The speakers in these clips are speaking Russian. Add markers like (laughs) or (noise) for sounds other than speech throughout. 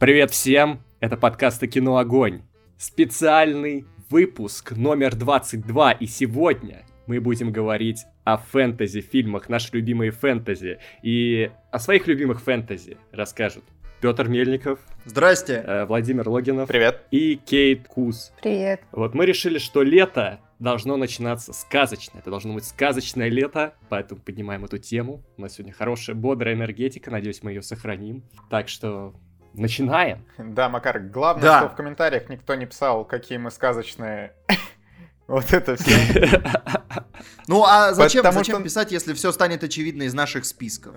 Привет всем! Это подкаст «Кино Огонь». Специальный выпуск номер 22. И сегодня мы будем говорить о фэнтези-фильмах, наши любимые фэнтези. И о своих любимых фэнтези расскажут Петр Мельников. Здрасте. Э, Владимир Логинов. Привет. И Кейт Куз. Привет. Вот мы решили, что лето должно начинаться сказочно. Это должно быть сказочное лето, поэтому поднимаем эту тему. У нас сегодня хорошая, бодрая энергетика, надеюсь, мы ее сохраним. Так что начинаем. Да, Макар, главное, Да. что в комментариях никто не писал, какие мы сказочные. (laughs) Вот это все. Ну а зачем, Потому зачем что- писать, если все станет очевидно из наших списков?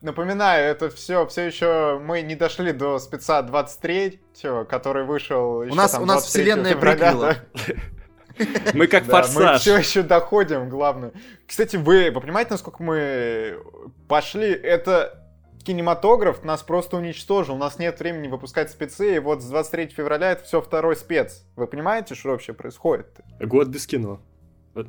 Напоминаю, это все, все еще мы не дошли до спеца 23, который вышел еще У нас- там у нас 23 вселенная прикрыла. (laughs) Мы как Да, мы форсаж. все еще доходим, главное. Кстати, вы, вы понимаете, насколько мы пошли? Это кинематограф нас просто уничтожил. У нас нет времени выпускать спецы, и вот с 23 февраля это все второй спец. Вы понимаете, что вообще происходит? Год без кино.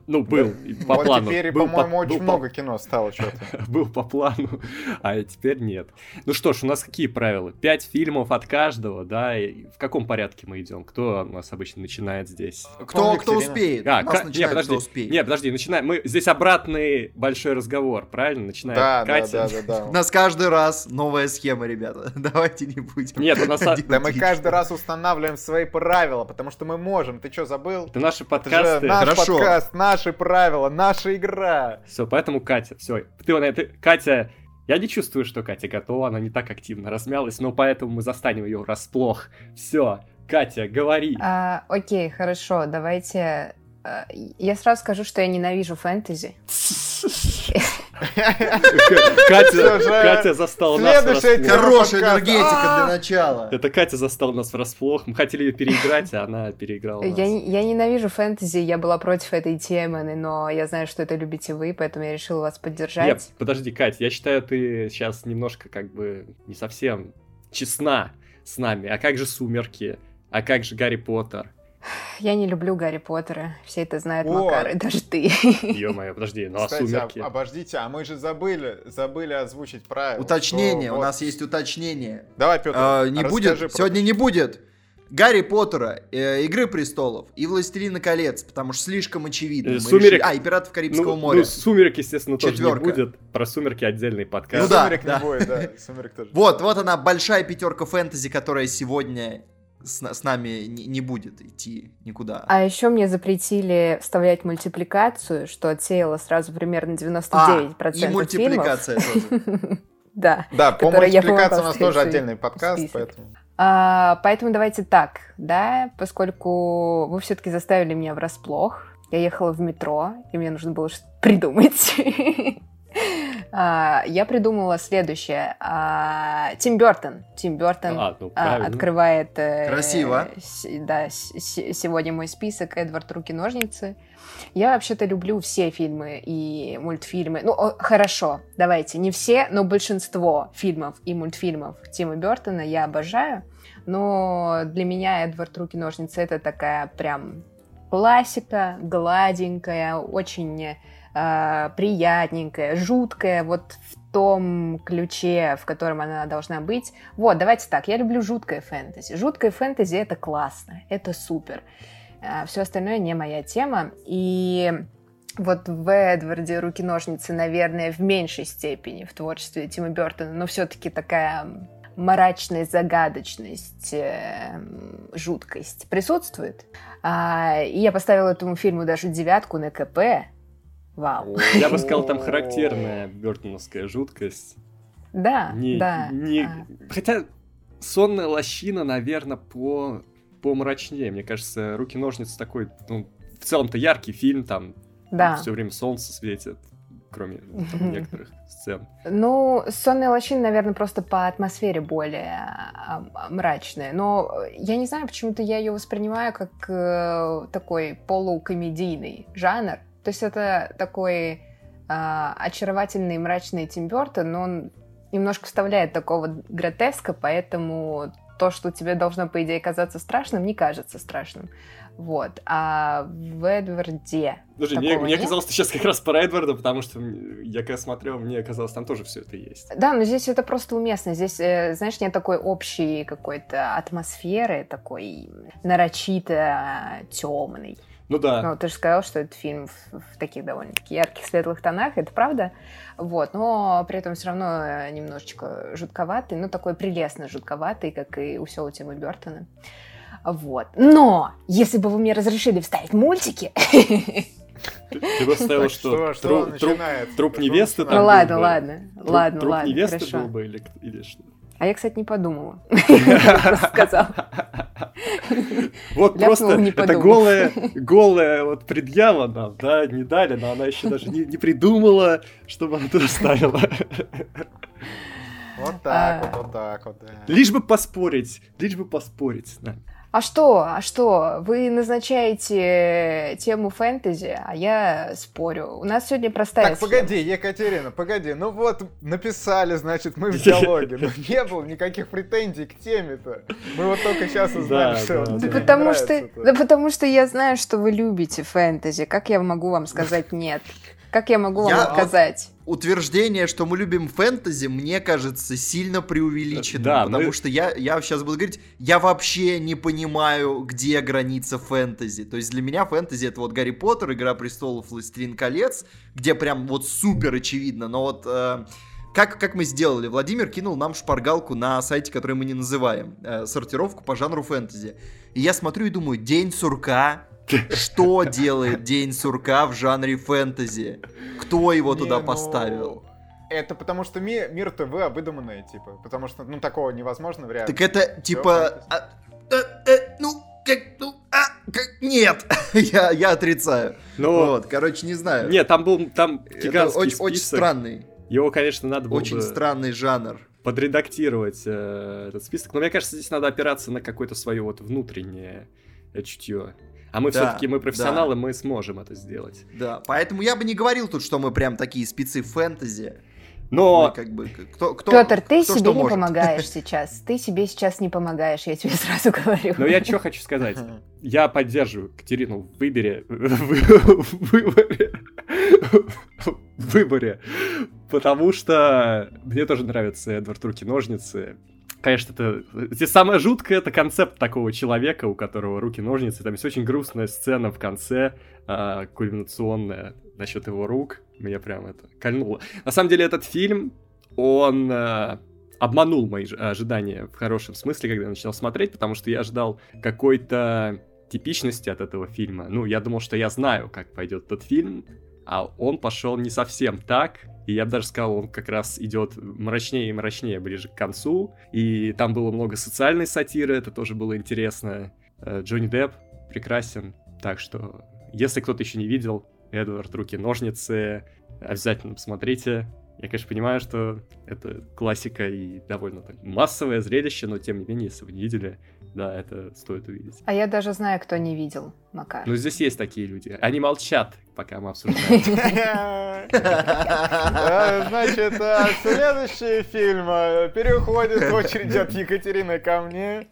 Ну, был и по вот плану. теперь, был по-моему, по- очень был по- много кино стало что-то. (laughs) Был по плану, а теперь нет. Ну что ж, у нас какие правила? Пять фильмов от каждого, да? И в каком порядке мы идем? Кто у нас обычно начинает здесь? Кто, кто успеет? А, У нас не, начинает, подожди, кто успеет. не, подожди, начинаем. Мы здесь обратный большой разговор, правильно? Начинает Да, да, Катя. да, да, У да. нас каждый раз новая схема, ребята. (laughs) Давайте не будем. Нет, у нас а- Да мы каждый раз устанавливаем свои правила, потому что мы можем. Ты что, забыл? это наши подкасты. наш Хорошо. подкаст, наши правила, наша игра. Все, поэтому Катя, все. Ты, вон это- Катя, я не чувствую, что Катя готова, она не так активно размялась, но поэтому мы застанем ее врасплох. Все, Катя, говори. А, окей, хорошо, давайте... а, Я сразу скажу, что я ненавижу фэнтези. (laughs) Катя, застала нас врасплох. Хорошая энергетика А! для начала. Это Катя застала нас врасплох. Мы хотели ее переиграть, а она переиграла нас. Я, я ненавижу фэнтези, я была против этой темы, но я знаю, что это любите вы, поэтому я решила вас поддержать. Нет, подожди, Катя, я считаю, ты сейчас немножко как бы не совсем честна с нами. А как же «Сумерки»? А как же «Гарри Поттер»? Я не люблю Гарри Поттера, все это знают, О! Макар, и даже ты. Ё-моё, подожди, ну а Кстати, «Сумерки»? об- обождите, а мы же забыли, забыли озвучить правила. Уточнение, что у вот- нас есть уточнение. Давай, Петр, А, Не будет, про- сегодня не будет Гарри Поттера, э, Игры Престолов и Властелина колец, потому что слишком очевидно. Э, «Сумерек». решили- А, и Пиратов Карибского Ну, моря. ну, «Сумерек», естественно, тоже не будет. Про «Сумерки» отдельный подкаст. Ну да, Сумерек да. не будет, да, Сумерек тоже. Вот, вот она, большая пятерка фэнтези, которая сегодня с, с нами не, не будет идти никуда. А еще мне запретили вставлять мультипликацию, что отсеяло сразу примерно 99% А, и фильмов. мультипликация тоже. (laughs) Да. Да, по мультипликации у нас тоже отдельный подкаст, поэтому... А, поэтому давайте так, да, поскольку вы все-таки заставили меня врасплох, я ехала в метро, и мне нужно было что-то придумать. (laughs) А, Я придумала следующее. А, Тим Бертон. Тим Бертон А, ну, открывает... э, Красиво. Да, сегодня мой список Эдвард Руки-ножницы. Я вообще-то люблю все фильмы и мультфильмы. Ну, хорошо, давайте, не все, но большинство фильмов и мультфильмов Тима Бертона я обожаю. Но для меня Эдвард Руки-ножницы это такая прям классика, гладенькая, очень э, приятненькая, жуткая, вот в том ключе, в котором она должна быть. Вот, давайте так, я люблю жуткое фэнтези. Жуткое фэнтези — это классно, это супер. Все остальное не моя тема. И вот в Эдварде руки-ножницы, наверное, в меньшей степени в творчестве Тима Бертона, но все-таки такая мрачность, загадочность, э, жуткость присутствует. А, и я поставила этому фильму даже девятку на КП. Вау. Я бы сказал, там характерная бертоновская жуткость. Да, Не- да. не- а. Хотя «Сонная лощина», наверное, по помрачнее. Мне кажется, «Руки-ножницы» такой, ну, в целом-то яркий фильм, там Да. все время солнце светит, кроме там, некоторых сцен. Ну, «Сонная лощина», наверное, просто по атмосфере более а, мрачная. Но я не знаю, почему-то я ее воспринимаю как э, такой полукомедийный жанр. То есть это такой а, очаровательный мрачный Тим Бёртон, но он немножко вставляет такого гротеска, поэтому то, что тебе должно, по идее, казаться страшным, не кажется страшным. Вот. А в Эдварде Слушай, мне, мне казалось, ты сейчас как раз про Эдварда, потому что я когда смотрел, мне казалось, там тоже все это есть. Да, но здесь это просто уместно. Здесь, э, знаешь, нет такой общей какой-то атмосферы, такой нарочито темной. Ну да. Ну, ты же сказал, что этот фильм в, в таких довольно-таки ярких, светлых тонах, это правда. Вот, но при этом все равно э, немножечко жутковатый, ну, такой прелестно жутковатый, как и у всего Тима Бертона. Вот. Но, если бы вы мне разрешили вставить мультики... Ты бы вставила, что, труп, невесты там Ну ладно, ладно, ладно, труп ладно, невесты был бы или что? А я, кстати, не подумала. (laughs) Сказал. Вот просто это голая, голая вот предъява нам, да, не дали, но она еще даже не, придумала, чтобы она туда ставила. Вот так вот, вот так вот, да. Лишь бы поспорить, лишь бы поспорить, да. А что, а что? Вы назначаете тему фэнтези, а я спорю. У нас сегодня простая Так, погоди, Екатерина, погоди. Ну вот, написали, значит, мы в (laughs) диалоге. Но не было никаких претензий к теме-то. Мы вот только сейчас узнаем, что да, потому что, да потому что я знаю, что вы любите фэнтези. Как я могу вам сказать нет? Как я могу я, вам отказать? утверждение, что мы любим фэнтези, мне кажется, сильно преувеличено. Да, потому мы... что я, я сейчас буду говорить, я вообще не понимаю, где граница фэнтези. То есть для меня фэнтези это вот Гарри Поттер, Игра престолов, Властелин колец, где прям вот супер очевидно. Но вот э, как, как мы сделали? Владимир кинул нам шпаргалку на сайте, который мы не называем, э, сортировку по жанру фэнтези. И я смотрю и думаю, День сурка, что делает День сурка в жанре фэнтези? Кто его не, туда ну... поставил? Это потому что ми- мир ТВ выдуманное, типа. Потому что, ну, такого невозможно в реальности. Так это, типа... А, а, а, ну, как, ну, а, как, нет, (laughs) я, я отрицаю. Ну, вот, короче, не знаю. Нет, там был, там гигантский очень, очень странный. Его, конечно, надо было Очень бы странный жанр. Подредактировать э, этот список. Но мне кажется, здесь надо опираться на какое-то свое вот внутреннее чутье. А мы да, все-таки мы профессионалы, да. мы сможем это сделать. Да, поэтому я бы не говорил тут, что мы прям такие спецы фэнтези. Но... Как бы, кто, кто, Петр, ты кто себе не может. помогаешь (laughs) сейчас. Ты себе сейчас не помогаешь, я тебе (laughs) сразу говорю. Но я что хочу сказать. Я поддерживаю Катерину в выборе... (laughs) В выборе... В выборе. Потому что мне тоже нравятся Эдвард Руки-ножницы конечно, это... Здесь самое жуткое — это концепт такого человека, у которого руки-ножницы. Там есть очень грустная сцена в конце, э, кульминационная, насчет его рук. Меня прям это кольнуло. На самом деле этот фильм, он э, обманул мои ожидания в хорошем смысле, когда я начал смотреть, потому что я ожидал какой-то типичности от этого фильма. Ну, я думал, что я знаю, как пойдет этот фильм, а он пошел не совсем так. И я бы даже сказал, он как раз идет мрачнее и мрачнее ближе к концу. И там было много социальной сатиры, это тоже было интересно. Э, Джонни Депп прекрасен. Так что, если кто-то еще не видел, Эдвард Руки-ножницы, обязательно посмотрите. Я, конечно, понимаю, что это классика и довольно так, массовое зрелище, но тем не менее, если вы не видели, да, это стоит увидеть. А я даже знаю, кто не видел, Макар. Ну, здесь есть такие люди. Они молчат, пока мы обсуждаем. (laughs) Значит, следующий фильм переходит очередь от Екатерины ко мне.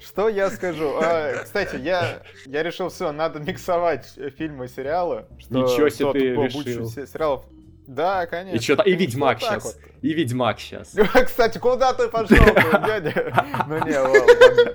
Что я скажу? А, кстати, я, я решил, все, надо миксовать фильмы и сериалы. Ничего себе ты решил. Сериалов да, конечно. И, что и Ведьмак вот сейчас. Вот. И Ведьмак сейчас. (laughs) Кстати, куда ты пошел, (laughs) дядя? Ну не, ладно.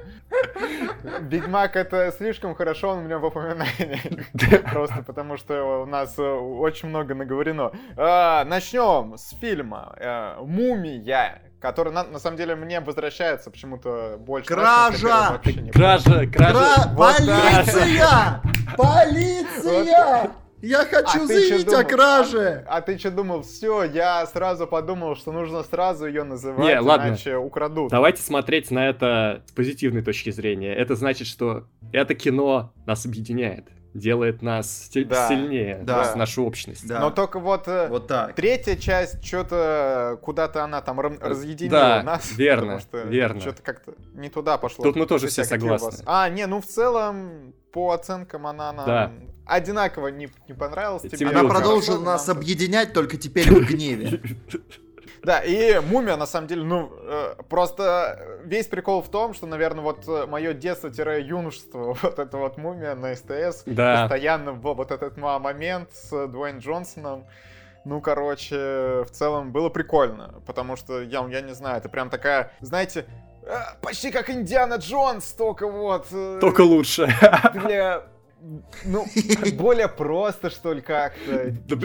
Ведьмак это слишком хорошо у меня в упоминании. (laughs) Просто потому что у нас э, очень много наговорено. А, начнем с фильма э, «Мумия», который на, на самом деле мне возвращается почему-то больше. Кража! Кража! Кража! Полиция! Полиция! Я хочу а заявить о краже! А, а ты что думал? Все, я сразу подумал, что нужно сразу ее называть, Не, ладно. иначе украдут. Давайте смотреть на это с позитивной точки зрения. Это значит, что это кино нас объединяет делает нас да, сильнее, да. нашу общность. Да. Но только вот, э, вот так. третья часть, что-то куда-то она там разъединила да, нас. (laughs) верно, что верно. Что-то как-то не туда пошло. Тут мы тоже все согласны. А, не, ну в целом, по оценкам она нам да. Одинаково не, не понравилась. Тебе. Она продолжила нас объединять, только теперь в гневе. (laughs) Да, и «Мумия», на самом деле, ну, э, просто весь прикол в том, что, наверное, вот э, мое детство-юношество, (laughs) вот это вот «Мумия» на СТС, да. постоянно был вот этот момент с Дуэйн Джонсоном, ну, короче, в целом было прикольно, потому что, я, я не знаю, это прям такая, знаете, э, почти как Индиана Джонс, только вот... Только лучше. Для ну, (laughs) более просто, что ли, как-то. Да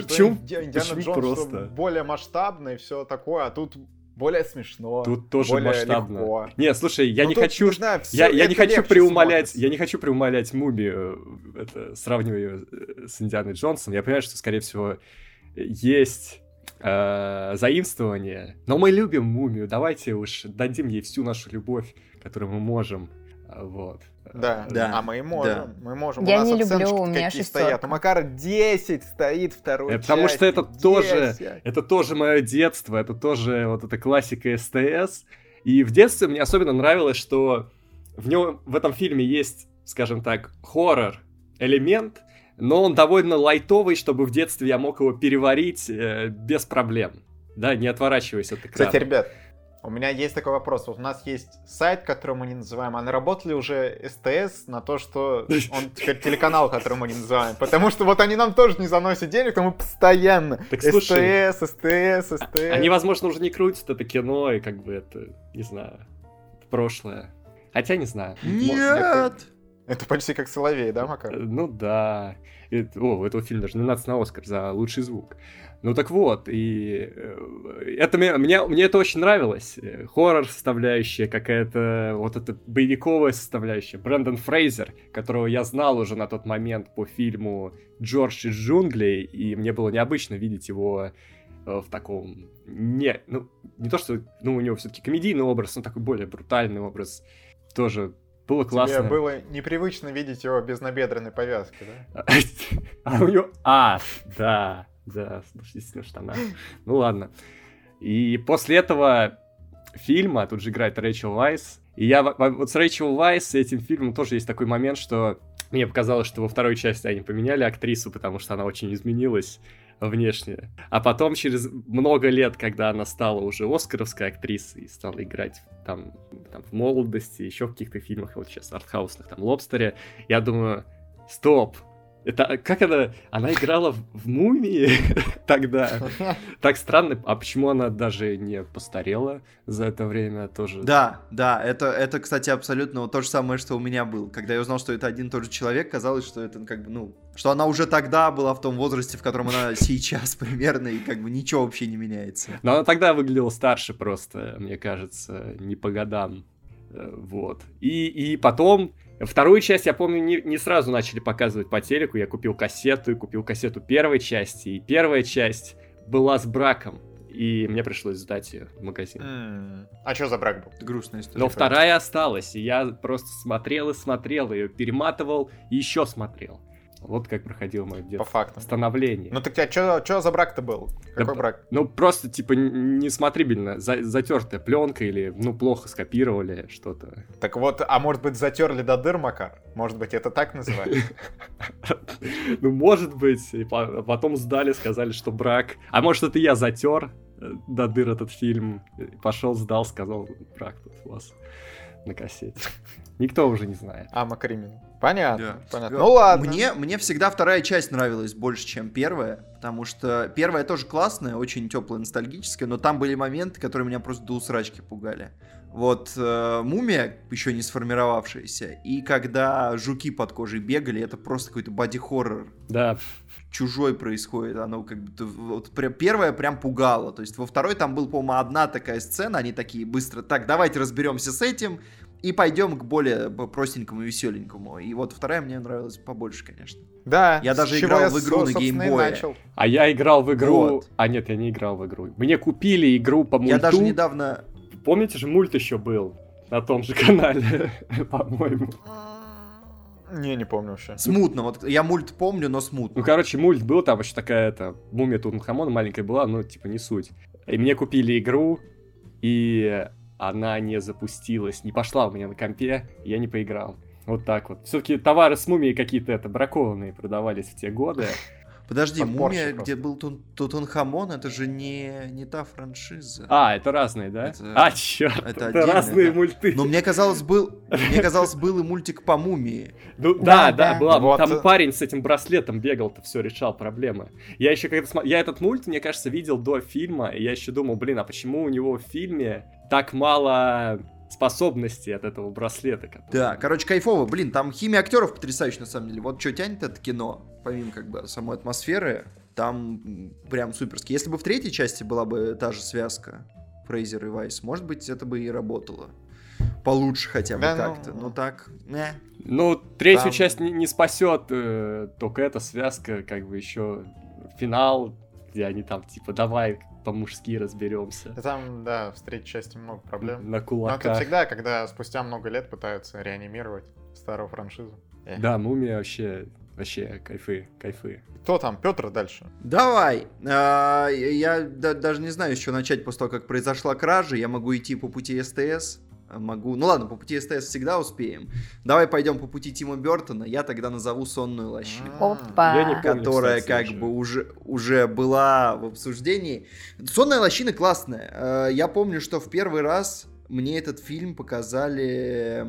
Джонс просто? более масштабно и все такое, а тут более смешно. Тут тоже более масштабно. Легко. Не, слушай, я ну, не хочу, не знаю, я, я не хочу преумолять, смотрится. я не хочу преумолять мумию, это сравниваю э, с Индианой Джонсом. Я понимаю, что, скорее всего, есть э, заимствование, но мы любим мумию. Давайте уж дадим ей всю нашу любовь, которую мы можем. Вот. Да, да. А мы можем. Да. Мы можем. Я у нас не люблю, у меня какие стоят. У Макара 10 стоит второй это, Потому что это 10. тоже, это тоже мое детство, это тоже вот эта классика СТС. И в детстве мне особенно нравилось, что в нем, в этом фильме есть, скажем так, хоррор элемент, но он довольно лайтовый, чтобы в детстве я мог его переварить э, без проблем. Да, не отворачиваясь от экрана. Кстати, ребят, у меня есть такой вопрос. Вот у нас есть сайт, который мы не называем. А наработали уже СТС на то, что он (laughs) теперь телеканал, который мы не называем? Потому что вот они нам тоже не заносят денег, но мы постоянно так, слушай, СТС, СТС, СТС. Они, возможно, уже не крутят это кино, и как бы это, не знаю, прошлое. Хотя не знаю. Нет! Это почти как Соловей, да, Макар? Ну да. Это, о, у этого фильма даже номинация на Оскар за лучший звук. Ну так вот, и э, это мне, мне, мне это очень нравилось. Хоррор составляющая, какая-то вот эта боевиковая составляющая. Брэндон Фрейзер, которого я знал уже на тот момент по фильму «Джордж из джунглей», и мне было необычно видеть его э, в таком... Не, ну, не то, что ну, у него все-таки комедийный образ, но такой более брутальный образ. Тоже было классно. Тебе было непривычно видеть его без набедренной повязки, да? (laughs) А у него... А, да. Да, (laughs) действительно штана. Ну ладно. И после этого фильма, тут же играет Рэйчел Вайс, и я вот с Рэйчел Вайс, с этим фильмом тоже есть такой момент, что мне показалось, что во второй части они поменяли актрису, потому что она очень изменилась внешне. А потом, через много лет, когда она стала уже оскаровской актрисой и стала играть там, там в молодости, еще в каких-то фильмах, вот сейчас артхаусных, там, Лобстере, я думаю, стоп, это как она... Она играла в, в мумии (laughs) тогда. (laughs) Так странно. А почему она даже не постарела за это время тоже? Да, да. Это, это кстати, абсолютно вот то же самое, что у меня было. Когда я узнал, что это один и тот же человек, казалось, что это как бы, ну, что она уже тогда была в том возрасте, в котором она (laughs) сейчас примерно, и как бы ничего вообще не меняется. Но она тогда выглядела старше просто, мне кажется, не по годам. Э, вот. И, и потом Вторую часть, я помню, не, не сразу начали показывать по телеку. Я купил кассету и купил кассету первой части. И первая часть была с браком. И мне пришлось сдать ее в магазин. Mm. А что за брак был? Грустная история. Но вторая осталась. И я просто смотрел и смотрел ее, перематывал и еще смотрел. Вот как проходило мое детство. По факту. Становление. Ну так тебя что за брак-то был? Какой да, брак? Ну просто типа несмотрибельно. За, затертая пленка или ну плохо скопировали что-то. Так вот, а может быть затерли до дыр, Макар? Может быть это так называют? (laughs) Ну может быть. Потом сдали, сказали, что брак. А может это я затер э, до дыр этот фильм. Пошел, сдал, сказал, брак тут у вас на кассете. Никто уже не знает. А, Макримин. Понятно, да. понятно. Ну ладно. Мне, мне всегда вторая часть нравилась больше, чем первая, потому что первая тоже классная, очень теплая, ностальгическая, но там были моменты, которые меня просто до усрачки пугали. Вот э, мумия, еще не сформировавшаяся, и когда жуки под кожей бегали, это просто какой-то боди-хоррор. Да. Чужой происходит, оно как бы... Вот первое прям пугало, то есть во второй там был, по-моему, одна такая сцена, они такие быстро, так, давайте разберемся с этим, и пойдем к более простенькому и веселенькому. И вот вторая мне нравилась побольше, конечно. Да. Я даже играл я в игру на геймбое. А я играл в игру... Вот. А нет, я не играл в игру. Мне купили игру по мульту. Я даже недавно... Помните же, мульт еще был на том же канале, (laughs) по-моему. Не, не помню вообще. Смутно, вот я мульт помню, но смутно. Ну, короче, мульт был, там еще такая это мумия Тутанхамона маленькая была, но типа не суть. И мне купили игру, и она не запустилась, не пошла у меня на компе, я не поиграл. Вот так вот. Все-таки товары с мумией какие-то это бракованные продавались в те годы. Подожди, Мумия, где был Тун Тутанхамон, это же не, не та франшиза. А, это разные, да? Это, а, черт, это, это разные да. мульты. Но мне казалось, был, мне казалось, был и мультик по Мумии. Ну, да, да, да, была. Вот. Там парень с этим браслетом бегал-то, все решал проблемы. Я еще когда смотрел, я этот мульт, мне кажется, видел до фильма, и я еще думал, блин, а почему у него в фильме так мало способности от этого браслета. Который... Да, короче, кайфово. Блин, там химия актеров потрясающая, на самом деле. Вот что тянет это кино, помимо как бы самой атмосферы, там прям суперски. Если бы в третьей части была бы та же связка Фрейзер и Вайс, может быть, это бы и работало. Получше хотя бы да, ну, как-то. Ну, ну так, не. Ну, третью там... часть не, не спасет э, только эта связка, как бы еще финал, где они там типа давай по-мужски разберемся. Там, да, в третьей части много проблем. На кулаках. Но это всегда, когда спустя много лет пытаются реанимировать старую франшизу. Эх. Да, мумия вообще Вообще, кайфы, кайфы. Кто там? Петр дальше. Давай. А, я даже не знаю, с чего начать после того, как произошла кража. Я могу идти по пути СТС могу... Ну ладно, по пути СТС всегда успеем. Давай пойдем по пути Тима Бертона. Я тогда назову «Сонную лощину». Опа! Я не помню, которая кстати, как уже. бы уже, уже была в обсуждении. «Сонная лощина» классная. Э, я помню, что в первый раз мне этот фильм показали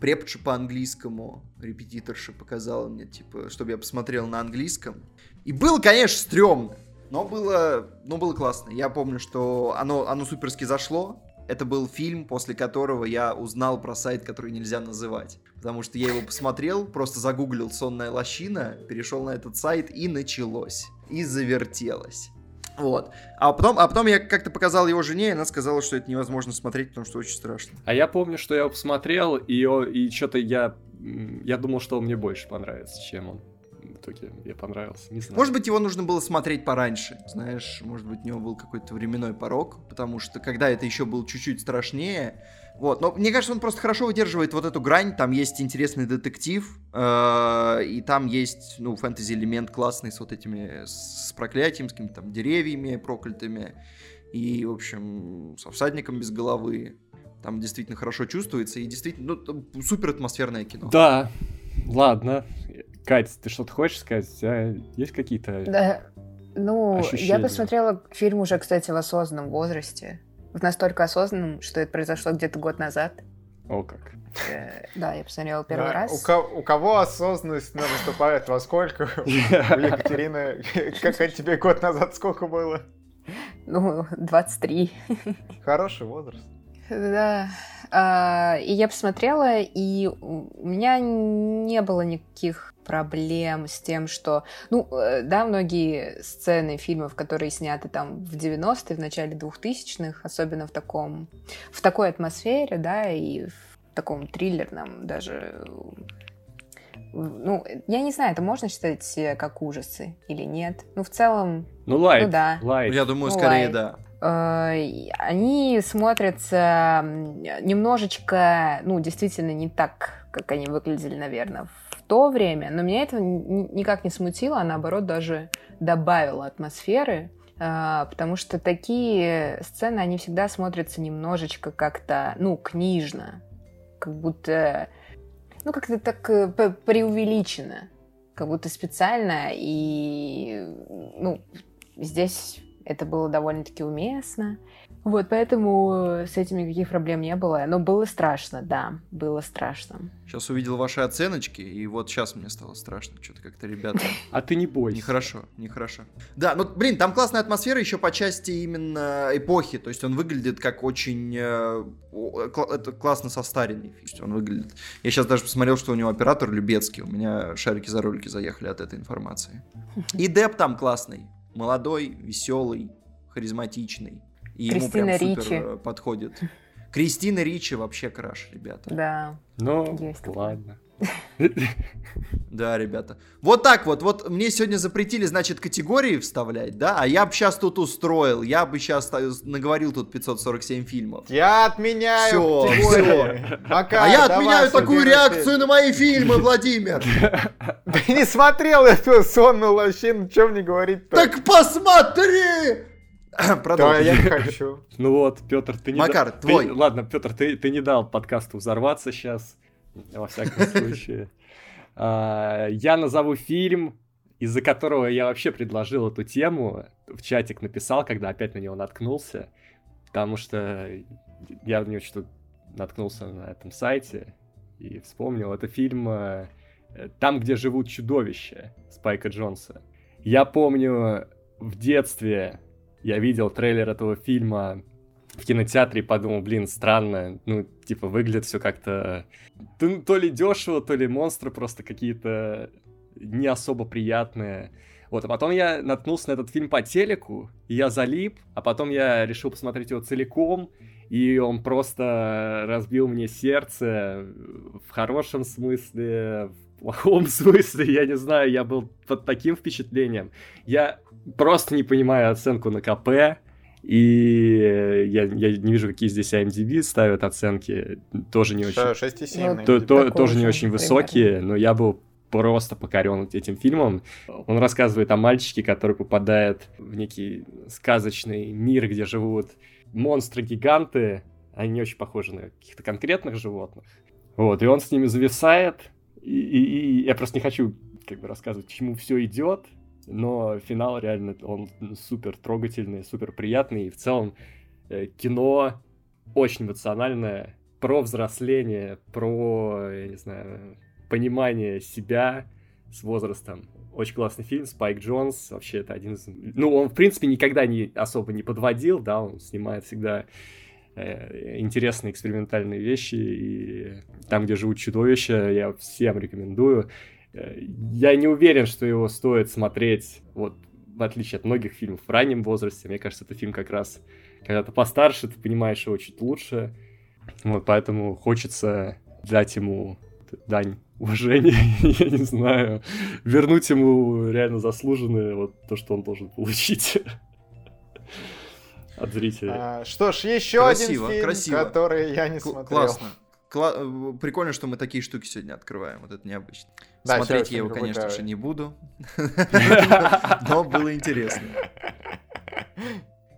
преподша по английскому, репетиторша показала мне, типа, чтобы я посмотрел на английском. И было, конечно, стрёмно, но было, но было классно. Я помню, что оно, оно суперски зашло, это был фильм, после которого я узнал про сайт, который нельзя называть. Потому что я его посмотрел, просто загуглил «Сонная лощина», перешел на этот сайт и началось. И завертелось. Вот. А потом, а потом я как-то показал его жене, и она сказала, что это невозможно смотреть, потому что очень страшно. А я помню, что я его посмотрел, и, и что-то я, я думал, что он мне больше понравится, чем он итоге мне понравился. Не знаю. Может быть, его нужно было смотреть пораньше. Знаешь, может быть, у него был какой-то временной порог, потому что когда это еще было чуть-чуть страшнее. Вот, но мне кажется, он просто хорошо выдерживает вот эту грань. Там есть интересный детектив, э, и там есть, ну, фэнтези-элемент классный с вот этими, с проклятием, с какими-то там деревьями проклятыми. И, в общем, со всадником без головы. Там действительно хорошо чувствуется, и действительно, ну, супер атмосферное кино. Да, ладно. Кать, ты что-то хочешь сказать? У тебя есть какие-то Да, ну, ощущения? я посмотрела фильм уже, кстати, в осознанном возрасте. В настолько осознанном, что это произошло где-то год назад. О, как. Э, да, я посмотрела первый да, раз. У, ко- у кого осознанность наступает во сколько? (laughs) У Екатерины, как тебе год назад сколько было? Ну, 23. Хороший возраст. Да. А, и я посмотрела, и у меня не было никаких проблем с тем, что, ну, э, да, многие сцены фильмов, которые сняты там в 90-е, в начале 2000-х, особенно в таком, в такой атмосфере, да, и в таком триллерном даже ну, я не знаю, это можно считать как ужасы или нет. Ну, в целом... Ну, light. Ну, да. Light. Я думаю, ну, скорее, light. да. Э, они смотрятся немножечко, ну, действительно не так, как они выглядели, наверное, в то время, но меня это никак не смутило, а наоборот даже добавило атмосферы, э, потому что такие сцены, они всегда смотрятся немножечко как-то, ну, книжно, как будто, ну, как-то так э, преувеличено, как будто специально, и, ну, здесь это было довольно-таки уместно. Вот, поэтому с этим никаких проблем не было. Но было страшно, да, было страшно. Сейчас увидел ваши оценочки, и вот сейчас мне стало страшно. Что-то как-то, ребята... (laughs) А ты не бойся. Нехорошо, нехорошо. Да, ну, блин, там классная атмосфера еще по части именно эпохи. То есть он выглядит как очень... Э, это классно состаренный. Он выглядит... Я сейчас даже посмотрел, что у него оператор Любецкий. У меня шарики за ролики заехали от этой информации. (laughs) И Деп там классный молодой, веселый, харизматичный. И Кристина ему прям Ричи. супер э, подходит. Кристина Ричи вообще краш, ребята. Да. Ну, есть. ладно. (laughs) Да, ребята. Вот так вот. Вот мне сегодня запретили, значит, категории вставлять, да? А я бы сейчас тут устроил. Я бы сейчас наговорил тут 547 фильмов. Я отменяю Все, все. а я отменяю такую реакцию на мои фильмы, Владимир. (laughs) Ты не смотрел эту сонную лощину, чем мне говорить-то? Так посмотри! (clears throat) Продолжим. Да, я хочу. (laughs) Ну вот, Петр, ты не Макар, дал... твой. Ты... Ладно, Петр, ты, ты не дал подкасту взорваться сейчас во всяком (laughs) случае. А, я назову фильм, из-за которого я вообще предложил эту тему, в чатик написал, когда опять на него наткнулся, потому что я в него что-то наткнулся на этом сайте и вспомнил. Это фильм э, «Там, где живут чудовища» Спайка Джонса. Я помню в детстве я видел трейлер этого фильма в кинотеатре и подумал, блин, странно, ну, типа, выглядит все как-то то, ли дешево, то ли монстры просто какие-то не особо приятные. Вот, а потом я наткнулся на этот фильм по телеку, и я залип, а потом я решил посмотреть его целиком, и он просто разбил мне сердце в хорошем смысле, в плохом (laughs) смысле, я не знаю, я был под таким впечатлением. Я просто не понимаю оценку на КП, и я, я не вижу, какие здесь IMDb ставят оценки, тоже не очень... 6,7 ну, то, то, тоже не очень высокие, но я был просто покорен этим фильмом. Он рассказывает о мальчике, который попадает в некий сказочный мир, где живут монстры-гиганты. Они не очень похожи на каких-то конкретных животных. Вот, и он с ними зависает. И, и, и я просто не хочу как бы рассказывать, к чему все идет, но финал реально, он супер трогательный, супер приятный, и в целом э, кино очень эмоциональное, про взросление, про, я не знаю, понимание себя с возрастом. Очень классный фильм, Спайк Джонс, вообще это один из... Ну, он, в принципе, никогда не особо не подводил, да, он снимает всегда э, интересные экспериментальные вещи, и там, где живут чудовища, я всем рекомендую. Я не уверен, что его стоит смотреть, вот, в отличие от многих фильмов в раннем возрасте. Мне кажется, это фильм как раз, когда ты постарше, ты понимаешь его чуть лучше. Вот, поэтому хочется дать ему дань уважения, (laughs) я не знаю, вернуть ему реально заслуженное вот то, что он должен получить (laughs) от зрителей. А, что ж, еще красиво, один фильм, красиво. который я не К- смотрел. Классно. Кла- прикольно, что мы такие штуки сегодня открываем. Вот это необычно. Да, Смотреть я его, конечно же, не буду. (laughs) Но было интересно.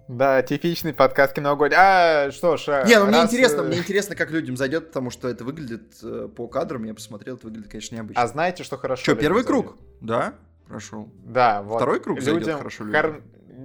Да, типичный подкаст киноогонь. А, что ж, а, Не, ну мне интересно, э, мне интересно, как людям зайдет, потому что это выглядит э, по кадрам, я посмотрел, это выглядит, конечно, необычно. А знаете, что хорошо? Что, первый круг? Да, прошел. Да, вот. Второй круг людям зайдет хорошо людям. Хор...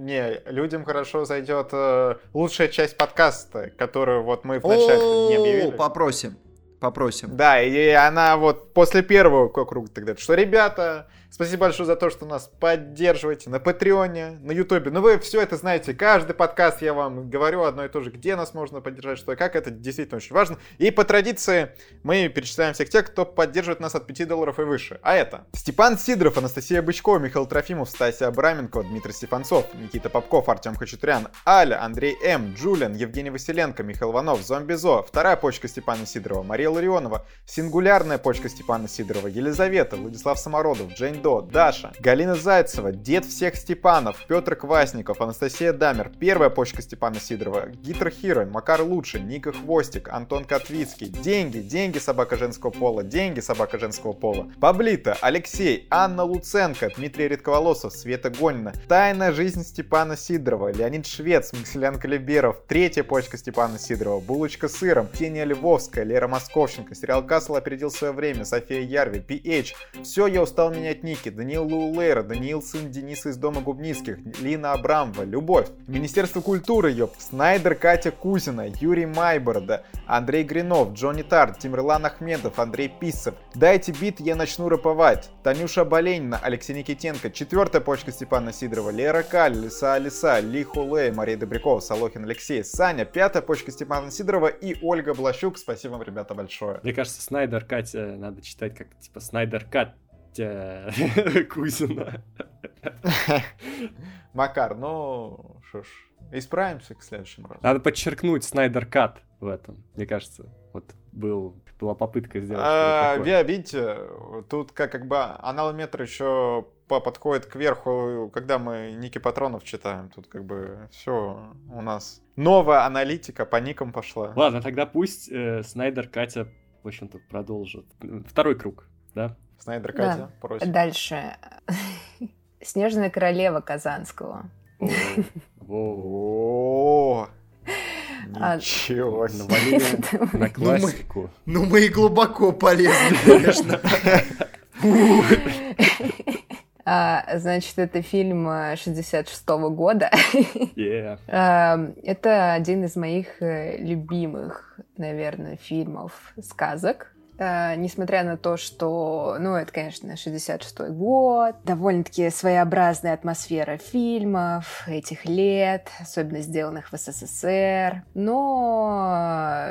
Не, людям хорошо зайдет э, лучшая часть подкаста, которую вот мы вначале не объявили. Попросим. Попросим. Да, и она вот после первого круга тогда, что, ребята, Спасибо большое за то, что нас поддерживаете на Патреоне, на Ютубе. Ну, вы все это знаете. Каждый подкаст я вам говорю одно и то же, где нас можно поддержать, что и как. Это действительно очень важно. И по традиции мы перечисляем всех тех, кто поддерживает нас от 5 долларов и выше. А это Степан Сидоров, Анастасия Бычкова, Михаил Трофимов, Стасия Абраменко, Дмитрий Стефанцов, Никита Попков, Артем Хачатурян, Аля, Андрей М, Джулиан, Евгений Василенко, Михаил Иванов, Зомбизо, вторая почка Степана Сидорова, Мария Ларионова, сингулярная почка Степана Сидорова, Елизавета, Владислав Самородов, Джейн До, Даша, Галина Зайцева, Дед всех Степанов, Петр Квасников, Анастасия Дамер, первая почка Степана Сидорова, Гитр Хиро, Макар Лучший, Ника Хвостик, Антон Котвицкий, Деньги, Деньги собака женского пола, Деньги собака женского пола, Паблита, Алексей, Анна Луценко, Дмитрий Редковолосов, Света Гонина, Тайная жизнь Степана Сидорова, Леонид Швец, Максилян Калиберов, третья почка Степана Сидорова, Булочка с сыром, Ксения Львовская, Лера Московченко, сериал Касл опередил свое время, София Ярви, PH, все, я устал менять ники, Даниил Лулейра, Даниил сын Дениса из Дома Губницких, Лина Абрамова, Любовь, Министерство культуры, ёп, Снайдер Катя Кузина, Юрий Майборода, Андрей Гринов, Джонни Тарт, Тимрлан Ахмедов, Андрей Писов. Дайте бит, я начну раповать. Танюша Боленина, Алексей Никитенко, четвертая почка Степана Сидорова, Лера Каль, Лиса Алиса, Ли Хулей, Мария Добрякова, Солохин Алексей, Саня, пятая почка Степана Сидорова и Ольга Блащук. Спасибо вам, ребята, большое. Мне кажется, Снайдер Катя надо читать как типа Снайдер Кат (laughs) Кузина. (laughs) Макар, ну, что ж, исправимся к следующему разу. Надо подчеркнуть Снайдер Кат в этом, мне кажется. Вот был, была попытка сделать. А, видите, тут как, как бы аналометр еще подходит к верху, когда мы ники патронов читаем. Тут как бы все у нас новая аналитика по никам пошла. Ладно, тогда пусть э, Снайдер Катя, в общем-то, продолжит. Второй круг, да? Снайдер Катя, да. просим. Дальше. (laughs) Снежная королева Казанского. О, а, Ничего себе. (laughs) На классику. Ну мы и глубоко полезли, (laughs) конечно. А, значит, это фильм 66 -го года. Yeah. А, это один из моих э, любимых, наверное, фильмов сказок. Uh, несмотря на то, что, ну, это, конечно, 66-й год, довольно-таки своеобразная атмосфера фильмов этих лет, особенно сделанных в СССР. Но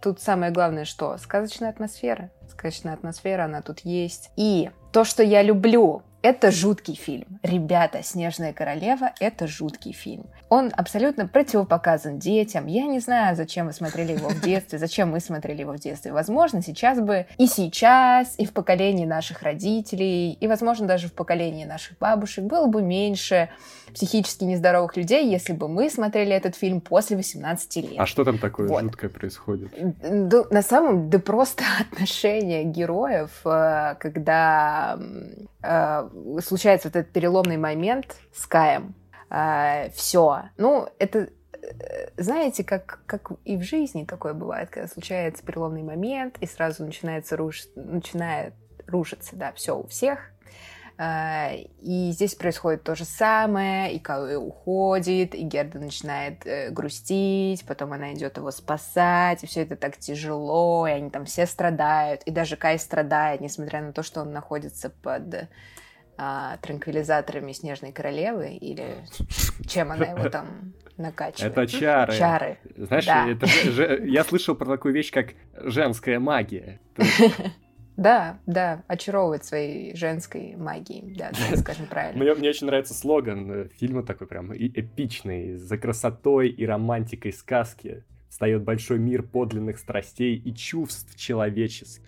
тут самое главное, что сказочная атмосфера. Сказочная атмосфера, она тут есть. И то, что я люблю это жуткий фильм. Ребята, «Снежная королева» — это жуткий фильм. Он абсолютно противопоказан детям. Я не знаю, зачем вы смотрели его в детстве, зачем мы смотрели его в детстве. Возможно, сейчас бы и сейчас, и в поколении наших родителей, и, возможно, даже в поколении наших бабушек было бы меньше психически нездоровых людей, если бы мы смотрели этот фильм после 18 лет. А что там такое вот. жуткое происходит? Да, на самом деле, да просто (laughs) отношения героев, э, когда э, случается вот этот переломный момент с Каем. Э, все. Ну, это знаете, как, как и в жизни такое бывает, когда случается переломный момент, и сразу начинается руш... начинает рушиться, да, все у всех, и здесь происходит то же самое, и Калуи уходит, и Герда начинает э, грустить, потом она идет его спасать, и все это так тяжело, и они там все страдают, и даже Кай страдает, несмотря на то, что он находится под а, транквилизаторами Снежной Королевы, или чем она его (laughs) там накачивает. Это чары. Чары. Знаешь, да. это, я слышал про такую вещь, как женская магия. (laughs) Да, да, очаровывает своей женской магией, да, (laughs) скажем правильно. Мне, мне очень нравится слоган э, фильма такой прям эпичный, за красотой и романтикой сказки встает большой мир подлинных страстей и чувств человеческих.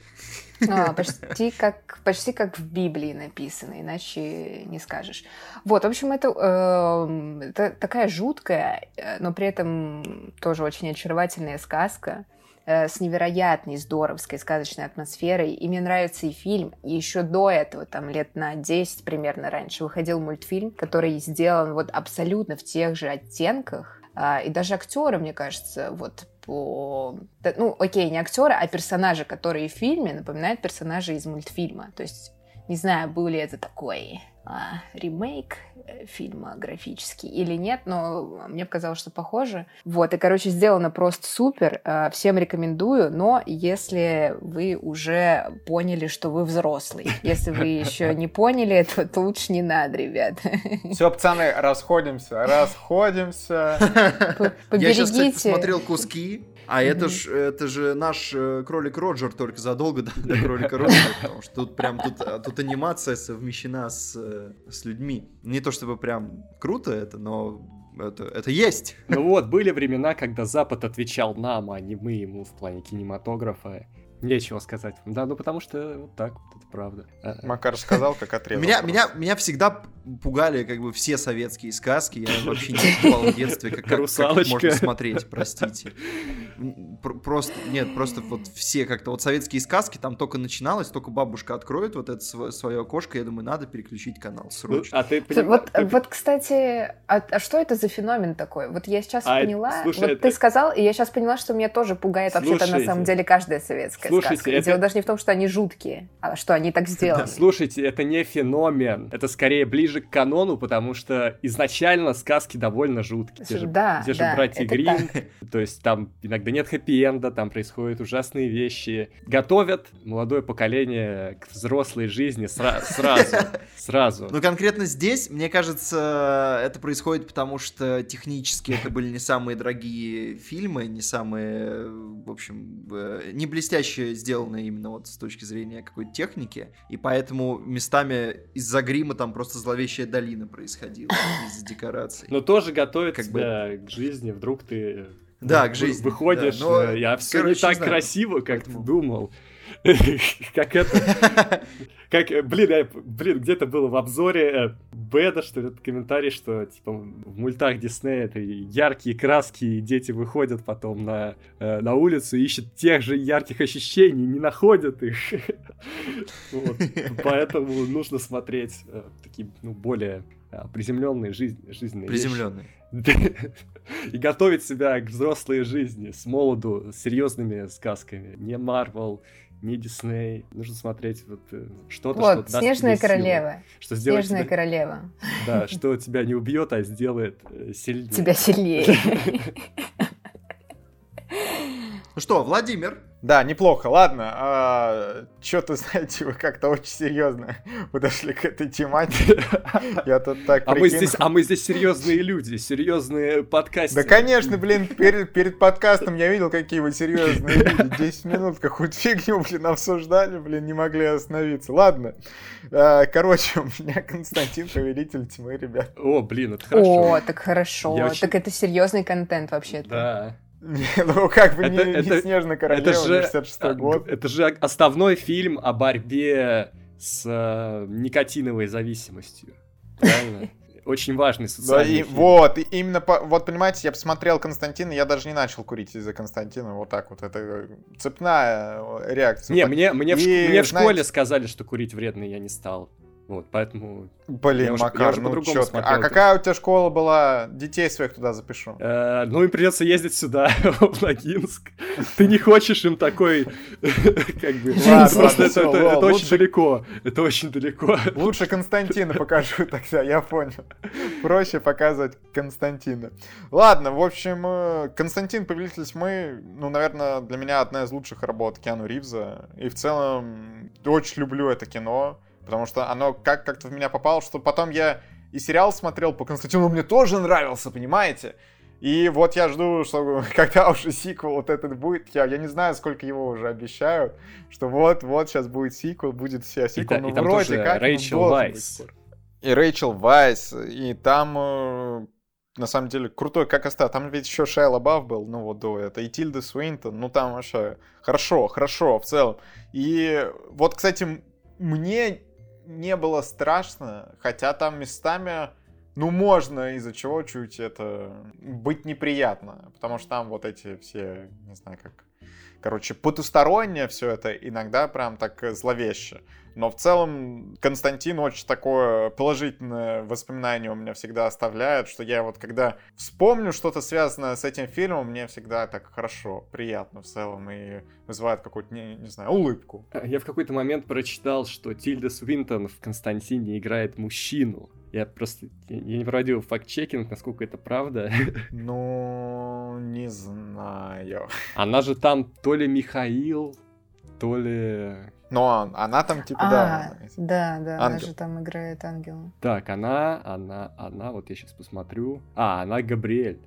А, (laughs) почти как, почти как в Библии написано, иначе не скажешь. Вот, в общем, это, э, это такая жуткая, э, но при этом тоже очень очаровательная сказка. Э, с невероятной здоровской сказочной атмосферой. И мне нравится и фильм. И еще до этого, там лет на 10 примерно раньше, выходил мультфильм, который сделан вот абсолютно в тех же оттенках. А, и даже актеры, мне кажется, вот по... Ну, окей, не актеры, а персонажи, которые в фильме напоминают персонажи из мультфильма. То есть не знаю, был ли это такой а, ремейк фильма графический или нет, но мне показалось, что похоже. Вот, и, короче, сделано просто супер. А, всем рекомендую, но если вы уже поняли, что вы взрослый, (laughs) если вы еще не поняли, то, то лучше не надо, ребят. (laughs) Все, пацаны, расходимся, расходимся. Я сейчас, кстати, смотрел куски, а это, ж, это же наш э, кролик Роджер только задолго до, до кролика Роджера, потому что тут прям тут, а, тут анимация совмещена с, э, с людьми. Не то чтобы прям круто это, но это, это есть. Ну вот, были времена, когда Запад отвечал нам, а не мы ему в плане кинематографа. Нечего сказать. Да, ну потому что вот так вот, это правда. А, а. Макар сказал, как отрезал. Меня, меня, меня всегда пугали как бы все советские сказки. Я вообще не понимал в детстве, как, как, как можно смотреть, простите. Просто, нет, просто вот все как-то, вот советские сказки, там только начиналось, только бабушка откроет вот это свое окошко, я думаю, надо переключить канал срочно. Ну, а ты вот, ты... вот, кстати, а, а что это за феномен такой? Вот я сейчас а, поняла, слушай, вот это... ты сказал, и я сейчас поняла, что меня тоже пугает вообще-то на самом деле каждая советская Слушайте, сказка. Это... Дело даже не в том, что они жуткие, а что они так сделаны. Слушайте, это не феномен, это скорее ближе к канону, потому что изначально сказки довольно жуткие. Те же, да, те же да, братья Грин, то есть там иногда нет хэппи-энда, там происходят ужасные вещи. Готовят молодое поколение к взрослой жизни сра- (laughs) сразу, сразу. Ну конкретно здесь, мне кажется, это происходит потому, что технически это были не самые дорогие фильмы, не самые, в общем, э, не блестяще сделанные именно вот с точки зрения какой-то техники, и поэтому местами из-за грима там просто зловещая долина происходила (laughs) из-за декораций. Но тоже готовит как себя бы... к жизни, вдруг ты да, к жизни. Выходишь, да, но, я все короче, не так знаю, красиво, как поэтому... ты думал. (laughs) Как это... (laughs) Как, блин, я, блин, где-то было в обзоре э, Беда, что ли, комментарий, что, типа, в мультах Диснея это яркие краски, и дети выходят потом на, э, на улицу, ищут тех же ярких ощущений, не находят их. (laughs) Поэтому нужно смотреть э, такие, ну, более приземленные жизнь, жизненные Приземленные. И готовить себя к взрослой жизни с молоду, с серьезными сказками. Не Марвел, не Дисней. Нужно смотреть вот э, что-то, вот, что Снежная даст королева. Силы, что сделает Снежная тебя... королева. Да, что тебя не убьет, а сделает э, сильнее. Тебя сильнее. Ну что, Владимир, Да, неплохо. Ладно, а, что-то, (laughs) знаете, вы как-то очень серьезно (laughs) подошли к этой тематике. (laughs) Я тут так А мы, здесь, а мы здесь серьезные люди, серьезные подкасты. Да, конечно, блин, перед, перед подкастом я видел, какие вы серьезные люди. 10 минут какую-то фигню, блин, обсуждали, блин, не могли остановиться. Ладно. А, Короче, у меня Константин, повелитель тьмы, ребят. О, блин, это хорошо. О, так хорошо. Я очень- Так это серьезный контент вообще-то. Да. Не, (laughs) ну, как бы не, Это- не это- Снежная королева, Это же, 66 а, год. это же основной фильм о борьбе с э, никотиновой зависимостью. Правильно? (laughs) Очень важный Да, социальный и фильм. вот, и именно, по, вот понимаете, я посмотрел Константина, я даже не начал курить из-за Константина, вот так вот, это цепная э, реакция. Не, мне, мне, в, мне в школе сказали, что курить вредно, я не стал. Вот, поэтому... Блин, Я уже- я Макар, уже ну по-другому чётко. смотрел А это. какая у тебя школа была? Детей своих туда запишу. э, ну, им придется ездить сюда, (laughs) в Ногинск. Ты не хочешь им такой... (laughs) Как бы... Ладно, Просто это очень далеко. Это очень далеко. Лучше Константина покажу (laughs) тогда, я понял. Проще показывать Константина. Ладно, в общем, э, Константин, Повелитель Тьмы, ну, наверное, для меня одна из лучших работ Киану Ривза. И в целом, очень люблю это кино, потому что оно как- как-то в меня попало, что потом я и сериал смотрел по Константину, мне тоже нравился, понимаете? И вот я жду, что (laughs) когда уже сиквел вот этот будет, я, я не знаю, сколько его уже обещают, что вот-вот сейчас будет сиквел, будет вся И, сиквел, та- ну и там вроде тоже как, ну, Рэйчел Вайс. И Рэйчел Вайс, и там, э, на самом деле, крутой, как осталось. Там ведь еще Шайа Лабаф был, ну вот до этого, и Тильда Суинтон, ну там вообще хорошо, хорошо в целом. И вот, кстати, мне не было страшно, хотя там местами, ну, можно из-за чего чуть это быть неприятно, потому что там вот эти все, не знаю, как, короче, потустороннее все это иногда прям так э, зловеще. Но в целом Константин очень такое положительное воспоминание у меня всегда оставляет, что я вот когда вспомню что-то связанное с этим фильмом, мне всегда так хорошо, приятно в целом и вызывает какую-то, не, не знаю, улыбку. Я в какой-то момент прочитал, что Тильда Свинтон в Константине играет мужчину. Я просто я не проводил факт-чекинг, насколько это правда. (laughs) Ну, не знаю. Она же там то ли Михаил, то ли... Но она там типа, А, да. да, да, она Ангел. же там играет ангела. Так, она, она, она, вот я сейчас посмотрю. А, она Габриэль.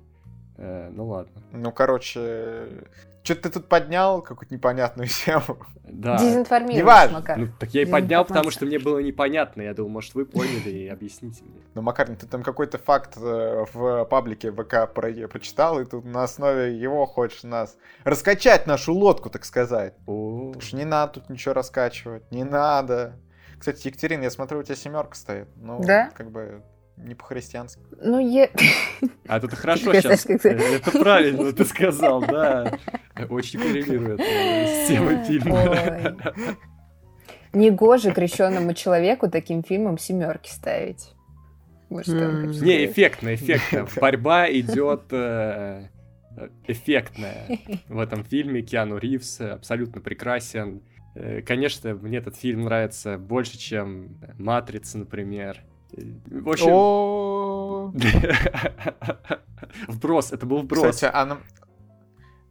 Э, ну ладно. Ну, короче, что ты тут поднял какую-то непонятную тему. Да. Дезинформируешь, Неважно. Макар. Ну, так я и поднял, потому что мне было непонятно. Я думал, может, вы поняли и объясните мне. Ну, Макар, ты там какой-то факт э, в паблике ВК про прочитал, и тут на основе его хочешь нас раскачать нашу лодку, так сказать. О, Потому что не надо тут ничего раскачивать, не надо. Кстати, Екатерина, я смотрю, у тебя семерка стоит. Ну, Да? как бы не по-христиански. Ну, е... А это (laughs) хорошо Я сейчас. Это правильно ты сказал, да. Очень коррелирует э, с темой фильма. Негоже крещенному человеку таким фильмом семерки ставить. Вот что Не, эффектно, эффектно. (laughs) Борьба идет э, эффектная. В этом фильме Киану Ривз абсолютно прекрасен. Э, Конечно, мне этот фильм нравится больше, чем «Матрица», например. Э, В общем, (laughs) вброс, это был вброс. Кстати, а на,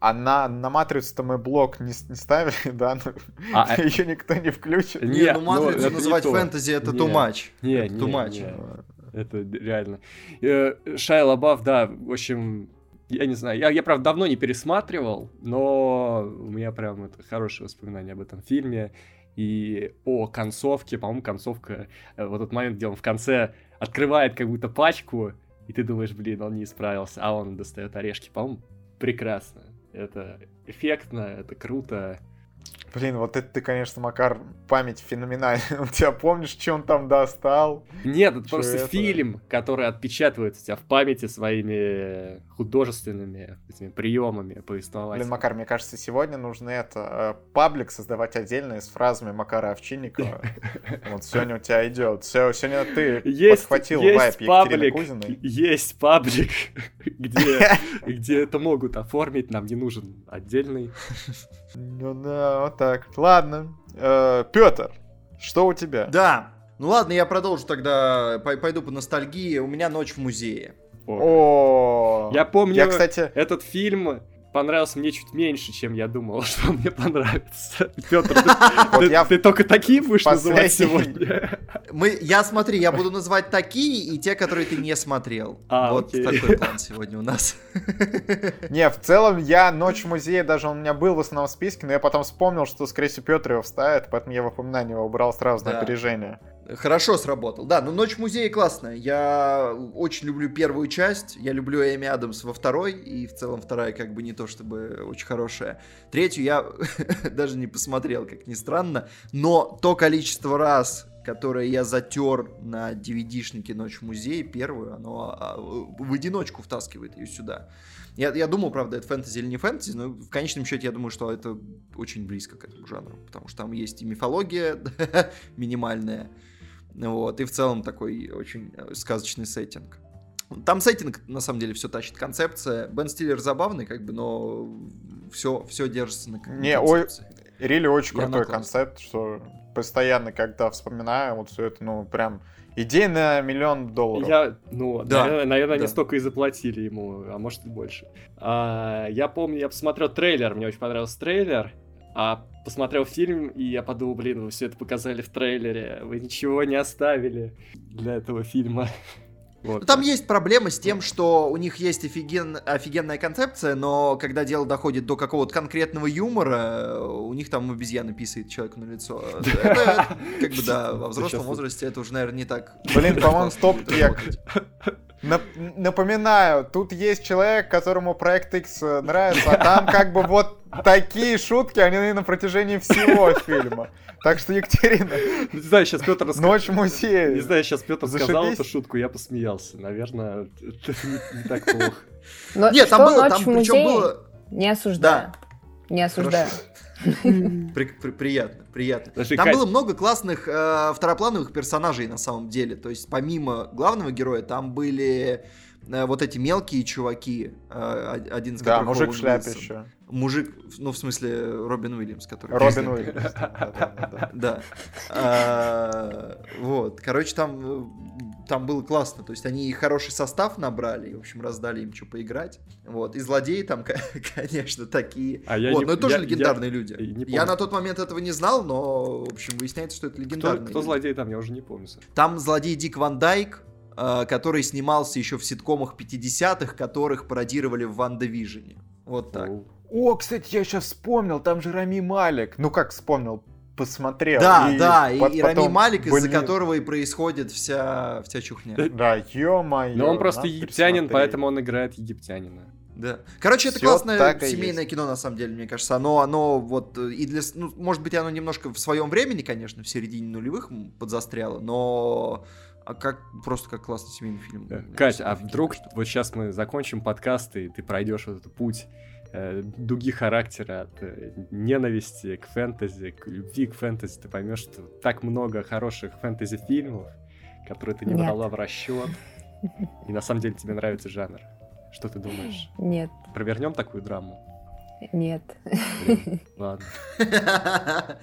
а на, на матрицу-то мы блок не, не ставили, (laughs) да? Ну, А, (laughs) э, Ее никто не включит. Не, Не, ну ну, матрицу называть фэнтези это Не. too much. Не, Это не, too much. не. Это реально. Э, Шайа Лабаф, да, в общем, я не знаю, я, я, правда, давно не пересматривал, но у меня прям это хорошее воспоминание об этом фильме. И о концовке, по-моему, концовка, э, вот тот момент, где он в конце открывает как будто пачку, и ты думаешь, блин, он не исправился, а он достает орешки, по-моему, прекрасно. Это эффектно, это круто. Блин, вот это ты, конечно, Макар, память феноменальная. (laughs) У тебя помнишь, что он там достал? Нет, это просто это? фильм, который отпечатывает у тебя в памяти своими художественными этими приемами повествовать. Блин, Макар, мне кажется, сегодня нужно это э, паблик создавать отдельный с фразами Макара Овчинникова. (laughs) Вот сегодня у тебя идет. Сегодня ты подхватил вайп Екатерины Кузиной. Есть паблик, (laughs) где, где это могут оформить. Нам не нужен отдельный. Ну да, вот так. Ладно. Э, Петр, что у тебя? Да. Ну ладно, я продолжу тогда, пойду по ностальгии. У меня ночь в музее. О, я помню, я, кстати, этот фильм понравился мне чуть меньше, чем я думал, (laughs) что мне понравится. Петр, ты, только такие будешь называть сегодня? Мы, я смотри, я буду называть такие и те, которые ты не смотрел. А, вот такой план сегодня у нас. Не, в целом я «Ночь в музее», даже он у меня был в основном списке, но я потом вспомнил, что, скорее всего, Петр его вставит, поэтому я в упоминание его убрал сразу на опережение. Хорошо сработал. Да, но «Ночь в музее» классная. Я очень люблю первую часть. Я люблю Эми Адамс во второй. И в целом вторая как бы не то чтобы очень хорошая. Третью я (laughs) даже не посмотрел, как ни странно. Но то количество раз, которое я затер на DVD-шнике «Ночь в музее», первую, оно а, в одиночку втаскивает ее сюда. Я, я думал, правда, это фэнтези или не фэнтези, но в конечном счете я думаю, что это очень близко к этому жанру, потому что там есть и мифология (laughs) минимальная, вот, и в целом такой очень э, сказочный сеттинг. Там сеттинг, на самом деле, все тащит. Концепция. Бен Стиллер забавный, как бы, но все, все держится на Не, ой, Рили очень крутой концепт, что постоянно, когда вспоминаю, вот все это, ну, прям идея на миллион долларов. Я, ну, да, наверное, наверное да. не столько и заплатили ему, а может и больше. А, я помню, я посмотрел трейлер, мне очень понравился трейлер, а посмотрел фильм, и я подумал, блин, вы все это показали в трейлере, вы ничего не оставили для этого фильма. (laughs) Вот. Ну, там есть проблема с тем, что у них есть офиген... офигенная концепция, но когда дело доходит до какого-то конкретного юмора, у них там обезьяна писает человеку на лицо. (laughs) Это, как бы, да, во взрослом возрасте это уже, наверное, не так. Блин, (laughs) по-моему, стоп-трек. Напоминаю, тут есть человек, которому проект X э, нравится, а там как бы вот такие шутки, они на протяжении всего фильма. Так что, Екатерина... Не знаю, сейчас Петр рассказал... Ночь в музее. Не знаю, сейчас Петр сказал эту шутку, я посмеялся. Наверное, это не так плохо. Но Нет, там было, там причем было... Не осуждаю. Не осуждаю. При, при, приятно, приятно. Подожди, там Кать... было много классных э, второплановых персонажей на самом деле. То есть помимо главного героя там были вот эти мелкие чуваки, э, один из да, которых мужик в шляпе еще. Мужик, ну в смысле Робин Уильямс, который. Робин Уильямс. (laughs) Да. А, вот, короче, там там было классно. То есть они хороший состав набрали, и, в общем, раздали им что поиграть. Вот. И злодеи там, (laughs) конечно, такие. А я вот, не, но это тоже я, легендарные я, люди. Я, я на тот момент этого не знал, но, в общем, выясняется, что это легендарные. Кто, кто злодей там, я уже не помню. Там злодей Дик Ван Дайк, э, который снимался еще в ситкомах 50-х, которых пародировали в Ванда Вижене. Вот так. О, кстати, я сейчас вспомнил, там же Рами Малик. Ну как вспомнил, посмотрел. Да, и да, и, и Рами Малик, из-за которого и происходит вся, вся чухня. Да, ё-моё. Но он просто египтянин, поэтому он играет египтянина. Да. Короче, это Всё классное семейное кино, на самом деле, мне кажется. Оно, оно вот и для... Ну, может быть, оно немножко в своем времени, конечно, в середине нулевых подзастряло, но а как просто как классный семейный фильм. Да. Кать, а вдруг что... вот сейчас мы закончим подкаст, и ты пройдешь вот этот путь э, дуги характера от э, ненависти к фэнтези, к любви к фэнтези, ты поймешь, что так много хороших фэнтези-фильмов, которые ты не Нет. брала в расчет, (laughs) и на самом деле тебе нравится жанр. Что ты думаешь? Нет. Провернем такую драму? Нет. Блин, ладно. (laughs)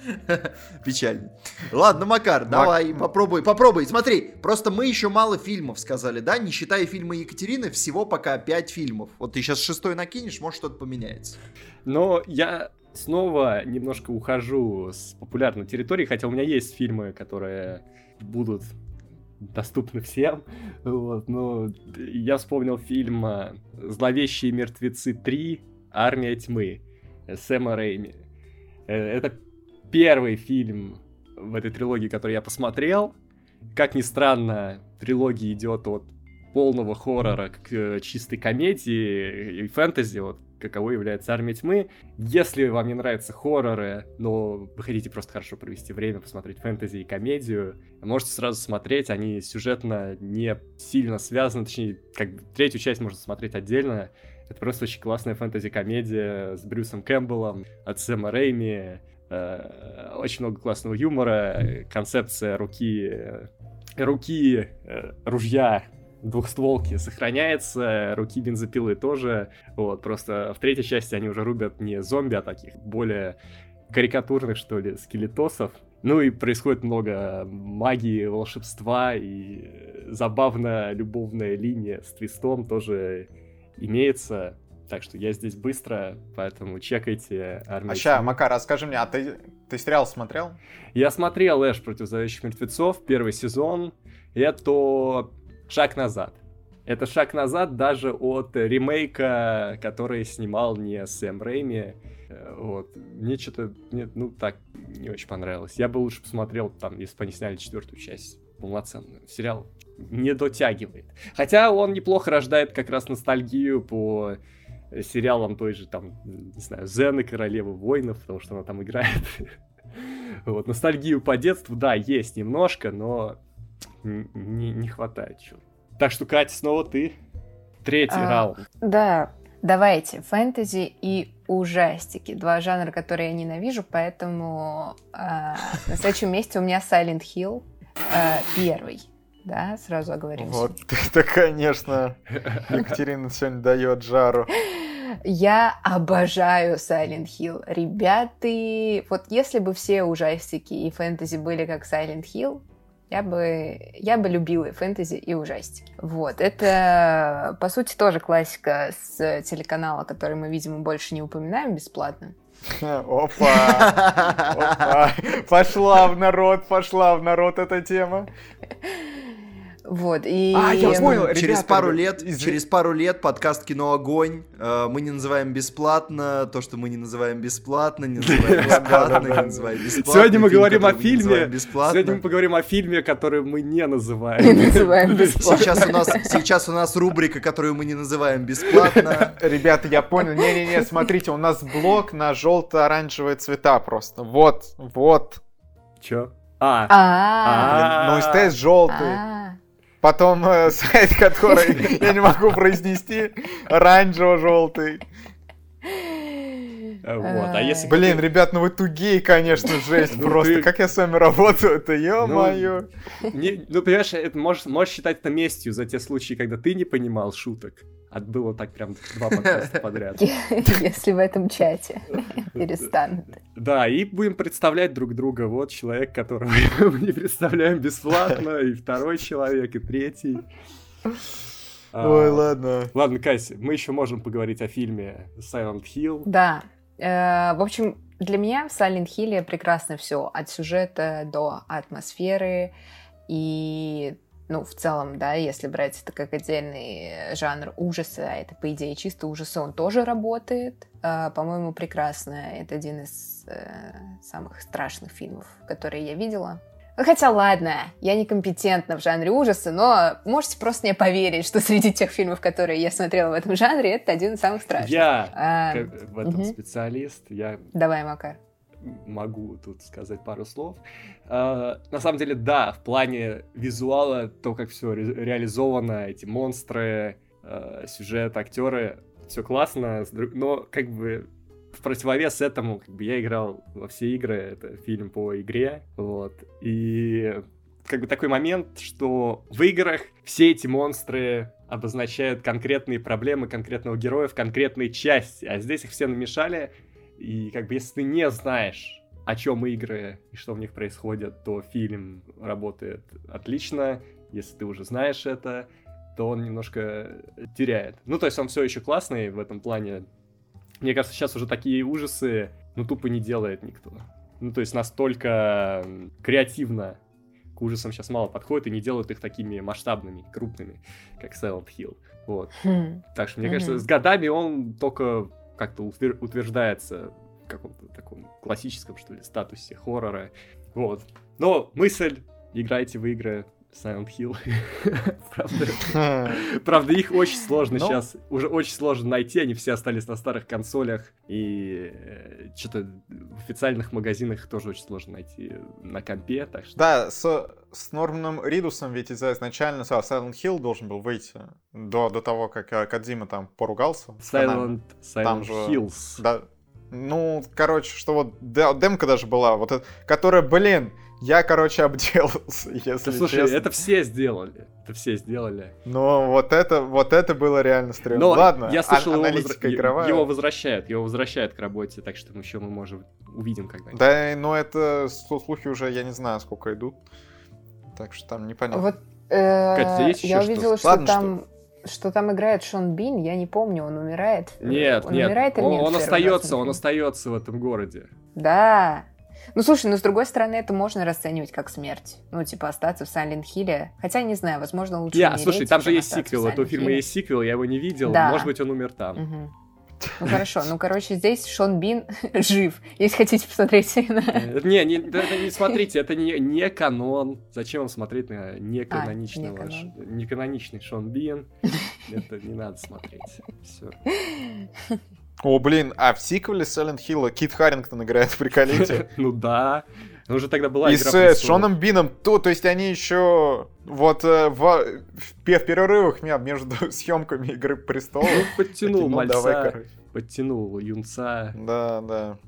Печально. Ладно, Макар, Мак... давай, попробуй, попробуй. Смотри, просто мы еще мало фильмов сказали, да? Не считая фильма Екатерины, всего пока 5 фильмов. Вот ты сейчас шестой накинешь, может что-то поменяется. Но я снова немножко ухожу с популярной территории, хотя у меня есть фильмы, которые будут доступны всем. Вот, но я вспомнил фильм «Зловещие мертвецы 3. Армия тьмы» Сэма Рэйми. Э, это первый фильм в этой трилогии, который я посмотрел. Как ни странно, трилогия идет от полного хоррора к чистой комедии и фэнтези. Вот каково является Армия Тьмы. Если вам не нравятся хорроры, но вы хотите просто хорошо провести время, посмотреть фэнтези и комедию, можете сразу смотреть, они сюжетно не сильно связаны, точнее, как бы третью часть можно смотреть отдельно. Это просто очень классная фэнтези-комедия с Брюсом Кэмпбеллом от Сэма Рэйми. Э, очень много классного юмора, концепция руки, руки, э, ружья двухстволки сохраняется, руки бензопилы тоже. Вот, просто в третьей части они уже рубят не зомби, а таких более карикатурных, что ли, скелетосов. Ну и происходит много магии, волшебства, и забавная любовная линия с твистом тоже имеется. Так что я здесь быстро, поэтому чекайте армию. А ща, Макар, расскажи мне, а ты, ты сериал смотрел? Я смотрел «Эш против зловещих мертвецов», первый сезон. Это шаг назад. Это шаг назад даже от ремейка, который снимал не Сэм Рэйми. Э, вот. Мне что-то, ну, так, не очень понравилось. Я бы лучше посмотрел, там, если бы они сняли четвертую часть полноценную. Сериал не дотягивает. Хотя он неплохо рождает как раз ностальгию по сериалам той же, там, не знаю, Зены, Королевы Воинов, потому что она там играет. (laughs) Вот, ностальгию по детству, да, есть немножко, но не, не хватает чего. Так что, Катя, снова ты. Третий а, раунд. Да, давайте. Фэнтези и ужастики. Два жанра, которые я ненавижу, поэтому а, на следующем месте у меня Silent Hill а, первый. Да, сразу оговоримся. Вот это, конечно, Екатерина сегодня дает жару. Я обожаю Silent Hill. Ребята, вот если бы все ужастики и фэнтези были как Silent Hill, я бы, я бы любила и фэнтези, и ужастики. Вот. Это, по сути, тоже классика с телеканала, который мы, видимо, больше не упоминаем бесплатно. Опа! Опа! Пошла в народ, пошла в народ эта тема. Вот, и... А, я понял, через ребята, пару лет, из... через пару лет подкаст «Кино Огонь» э, мы не называем бесплатно, то, что мы не называем бесплатно, не (laughs) называем бесплатно, не называем бесплатно. Сегодня мы говорим о фильме, сегодня мы поговорим о фильме, который мы не называем. Не называем (laughs) бесплатно. Сейчас у нас, сейчас у нас рубрика, которую мы не называем бесплатно. (laughs) Ребята, я понял, не-не-не, смотрите, у нас блок на желто-оранжевые цвета просто, вот, вот. Чё? А. А. Ну, СТС желтый. Потом э, (laughs) сайт, который я не могу произнести, оранжево-желтый. Вот, а если... Блин, ребят, ну вы тугие, конечно, жесть (laughs) ну, просто. Как я с вами работаю-то, (laughs) ё-моё. Ну, ну, понимаешь, это можешь, можешь считать это местью за те случаи, когда ты не понимал шуток. А было так прям два подкаста (laughs) подряд. Если в этом чате перестанут. Да, и будем представлять друг друга. Вот человек, которого мы не представляем бесплатно, и второй человек, и третий. Ой, а, ладно. Ладно, Кася, мы еще можем поговорить о фильме Silent Hill. Да. Э, в общем, для меня в Silent Hill прекрасно все. От сюжета до атмосферы. И ну, в целом, да, если брать это как отдельный жанр ужаса, а это, по идее, чисто ужасы, он тоже работает. Э, по-моему, прекрасно. Это один из э, самых страшных фильмов, которые я видела. Хотя ладно, я некомпетентна в жанре ужаса, но можете просто мне поверить, что среди тех фильмов, которые я смотрела в этом жанре, это один из самых страшных. Я а, в этом угу. специалист. Я Давай, Макар. Могу тут сказать пару слов. А, на самом деле, да, в плане визуала, то, как все ре реализовано, эти монстры, а, сюжет, актеры, все классно, но как бы в противовес этому, как бы я играл во все игры, это фильм по игре, вот, и как бы такой момент, что в играх все эти монстры обозначают конкретные проблемы конкретного героя в конкретной части, а здесь их все намешали, и как бы если ты не знаешь, о чем игры и что в них происходит, то фильм работает отлично. Если ты уже знаешь это, то он немножко теряет. Ну, то есть он все еще классный в этом плане, мне кажется, сейчас уже такие ужасы, ну, тупо не делает никто. Ну, то есть настолько креативно к ужасам сейчас мало подходит и не делают их такими масштабными, крупными, как Silent Hill. Вот. Хм. Так что, мне mm-hmm. кажется, с годами он только как-то утверждается в каком-то таком классическом, что ли, статусе хоррора. Вот. Но мысль, играйте в игры, Silent Hill. (laughs) правда, (laughs) правда, их очень сложно Но... сейчас, уже очень сложно найти, они все остались на старых консолях, и э, что-то в официальных магазинах тоже очень сложно найти на компе, так что... Да, с, с Норманом Ридусом ведь изначально Silent Hill должен был выйти до, до того, как э, Кадзима там поругался. Silent, Silent там же, Hills. Да, ну, короче, что вот демка даже была, вот которая, блин, я, короче, обделался, (laughs) если да, слушай, честно. это все сделали. Это все сделали. Но вот это, вот это было реально стрёмно. Но Ладно, я слышал, а, его, игровая. его возвращают, его возвращают к работе, так что мы еще мы можем увидим когда-нибудь. Да, но это слухи уже, я не знаю, сколько идут. Так что там непонятно. Вот, э, Катя, есть я увидела, что Ладно, там... Что? что там играет Шон Бин, я не помню, он умирает. Нет, он нет, умирает или он, нет, он остается, он остается в этом городе. Да, ну, слушай, ну, с другой стороны, это можно расценивать как смерть. Ну, типа, остаться в Сайлент Хилле. Хотя, не знаю, возможно, лучше Я, слушай, там же есть сиквел, у этого фильма есть сиквел, я его не видел. Да. Может быть, он умер там. Угу. Ну хорошо, ну короче, здесь Шон Бин (laughs) жив, если хотите посмотреть. (laughs) Э, не, не, это не смотрите, это не, не канон. Зачем вам смотреть на неканоничного, а, не неканоничный Шон Бин? Это не надо смотреть. Все. (laughs) О, блин, а в сиквеле Silent Hill Кит Харрингтон играет, приколите. (laughs) Ну да. Ну уже тогда была И с, с Шоном Бином, то, то есть они еще вот э, в, в, в перерывах между (laughs) съемками Игры Престолов ну, подтянул мальца, подтянул юнца. Да, да.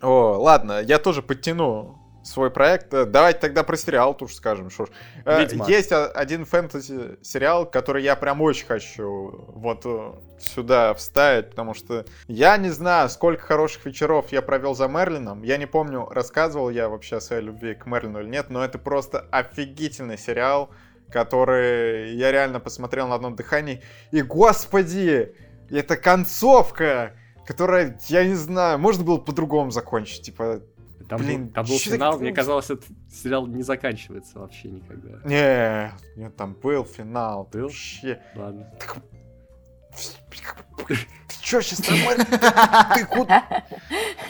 О, ладно, я тоже подтяну свой проект. Э, давайте тогда про сериал тоже скажем. Что ж. Э, Ведьмак. Есть один фэнтези-сериал, который я прям очень хочу вот э, сюда вставить, потому что я не знаю, сколько хороших вечеров я провел за Мерлином. Я не помню, рассказывал я вообще о своей любви к Мерлину или нет, но это просто офигительный сериал, который я реально посмотрел на одном дыхании. И, господи, это концовка, которая, я не знаю, можно было по-другому закончить. Типа, там, Блин, был, там был финал, так... мне казалось, этот сериал не заканчивается вообще никогда. Не, нет, там был финал. Был? Вообще. Ладно. Так... Ты чё сейчас на Мерлина? Ты, куда?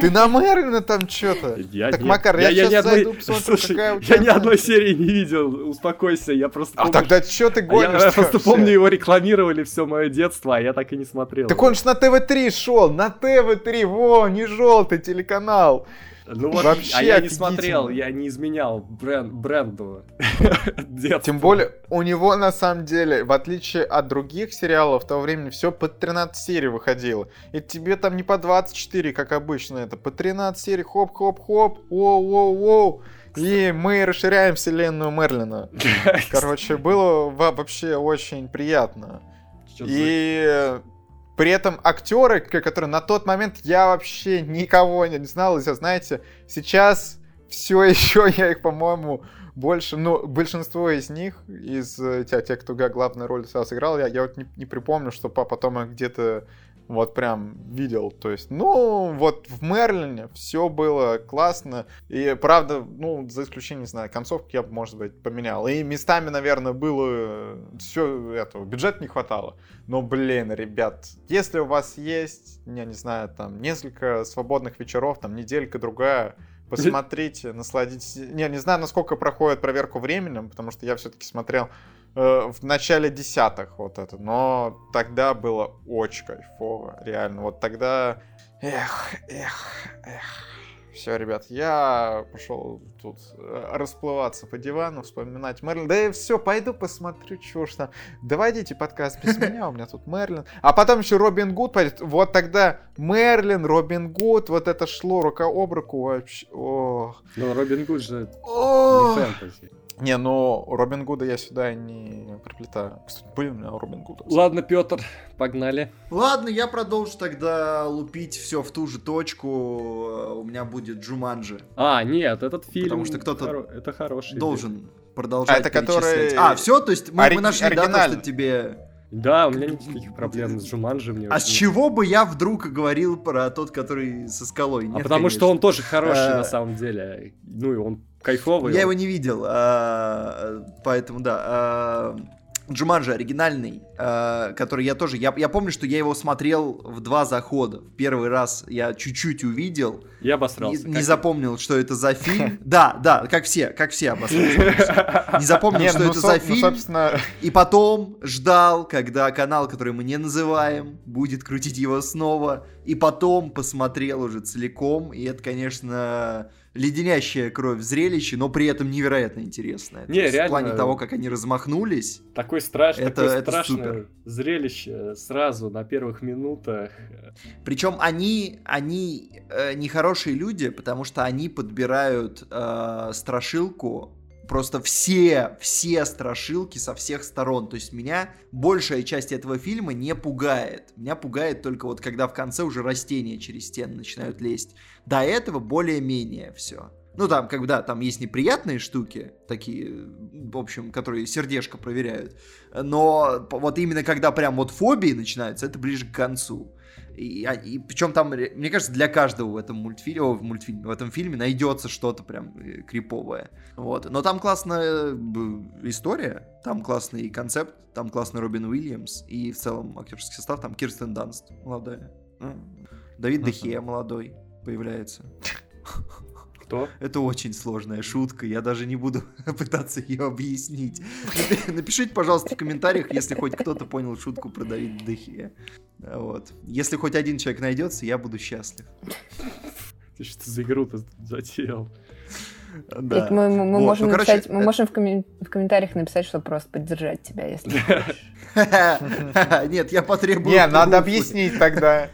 Ты на Мерлина там что-то? Я, так, нет. Макар, я, я сейчас одной... зайду, посмотрю, Слушай, какая у тебя... Я ни одной серии не видел, успокойся, я просто А помню... тогда что ты гонишь? Я, я просто помню, его рекламировали все мое детство, а я так и не смотрел. Так он же на ТВ-3 шел, на ТВ-3, во, не желтый телеканал. Ну вот, Вообще а я не смотрел, я не изменял бренд, бренду. (laughs) Тем более, у него на самом деле, в отличие от других сериалов, в то время все по 13 серий выходило. И тебе там не по 24, как обычно, это по 13 серий, хоп-хоп-хоп, воу-воу-воу. И мы расширяем вселенную Мерлина. (laughs) Короче, было вообще очень приятно. И при этом актеры, которые на тот момент я вообще никого не знал, и знаете, сейчас все еще я их, по-моему, больше, ну, большинство из них, из э, тех, тех кто главную роль сыграл, я, я вот не, не припомню, что потом их где-то вот прям видел. То есть, ну, вот в Мерлине все было классно. И правда, ну, за исключением, не знаю, концовки я бы, может быть, поменял. И местами, наверное, было все этого, бюджет не хватало. Но, блин, ребят, если у вас есть, я не знаю, там, несколько свободных вечеров, там, неделька другая, посмотрите, насладитесь. Не, не знаю, насколько проходит проверку временем, потому что я все-таки смотрел Э, в начале десятых вот это. Но тогда было очень кайфово, реально. Вот тогда... Эх, эх, эх. Все, ребят, я пошел тут э, расплываться по дивану, вспоминать Мерлин. Да и все, пойду посмотрю, что ж там. Давайте подкаст без (laughs) меня, у меня тут Мерлин. А потом еще Робин Гуд пойдет. Вот тогда Мерлин, Робин Гуд, вот это шло рука об руку вообще. Ох. Ну, Робин Гуд же не фэнтези. Не, ну Робин Гуда я сюда не приплетаю. Кстати, были у меня Робин Гуда. Ладно, Петр, погнали. Ладно, я продолжу тогда лупить все в ту же точку. У меня будет Джуманджи. А, нет, этот фильм. Потому что кто-то хоро... это хороший. Должен фильм. продолжать. А это который. А, все, то есть мы, Ори... мы нашли дату, что тебе. Да, у меня нет никаких проблем с Джуманджи. Мне а с чего бы я вдруг говорил про тот, который со скалой? Нет, а потому конечно. что он тоже хороший а... на самом деле. Ну и он кайфовый. Я его не видел, а, поэтому да. А, Джуманджи оригинальный, э, который я тоже... Я, я помню, что я его смотрел в два захода. В первый раз я чуть-чуть увидел. Я обосрался. Не, не запомнил, что это за фильм. (laughs) Да, да, как все, как все обосрался. Не запомнил, что ну, это за ну, фильм. И потом ждал, когда канал, который мы не называем, будет крутить его снова. И потом посмотрел уже целиком. И это, конечно леденящая кровь зрелище, но при этом невероятно интересное. Не, реально. В плане того, как они размахнулись. Такой страшный, это, такое это страшное супер. зрелище сразу на первых минутах. Причем они, они э, нехорошие люди, потому что они подбирают э, страшилку просто все, все страшилки со всех сторон. То есть меня большая часть этого фильма не пугает. Меня пугает только вот когда в конце уже растения через стены начинают лезть. До этого более-менее все. Ну, там, когда там есть неприятные штуки, такие, в общем, которые сердечко проверяют. Но вот именно когда прям вот фобии начинаются, это ближе к концу. И, а, и причем там, мне кажется, для каждого в этом мультфильме, в мультфильме, в этом фильме найдется что-то прям э, криповое. Вот. Но там классная история, там классный концепт, там классный Робин Уильямс и в целом актерский состав, там Кирстен Данст молодая. Давид Дехе молодой появляется. (laughs) Кто? Это очень сложная шутка, я даже не буду (laughs) пытаться ее объяснить. (laughs) Напишите, пожалуйста, в комментариях, если хоть кто-то понял шутку про Давида Дехе. Вот. Если хоть один человек найдется, я буду счастлив. Ты что за игру-то затеял? Да. Мы, мы, мы, вот, можем ну, написать, короче, мы можем в, коммен... в комментариях написать, что просто поддержать тебя, если (laughs) Нет, я потребую... Не, надо объяснить тогда.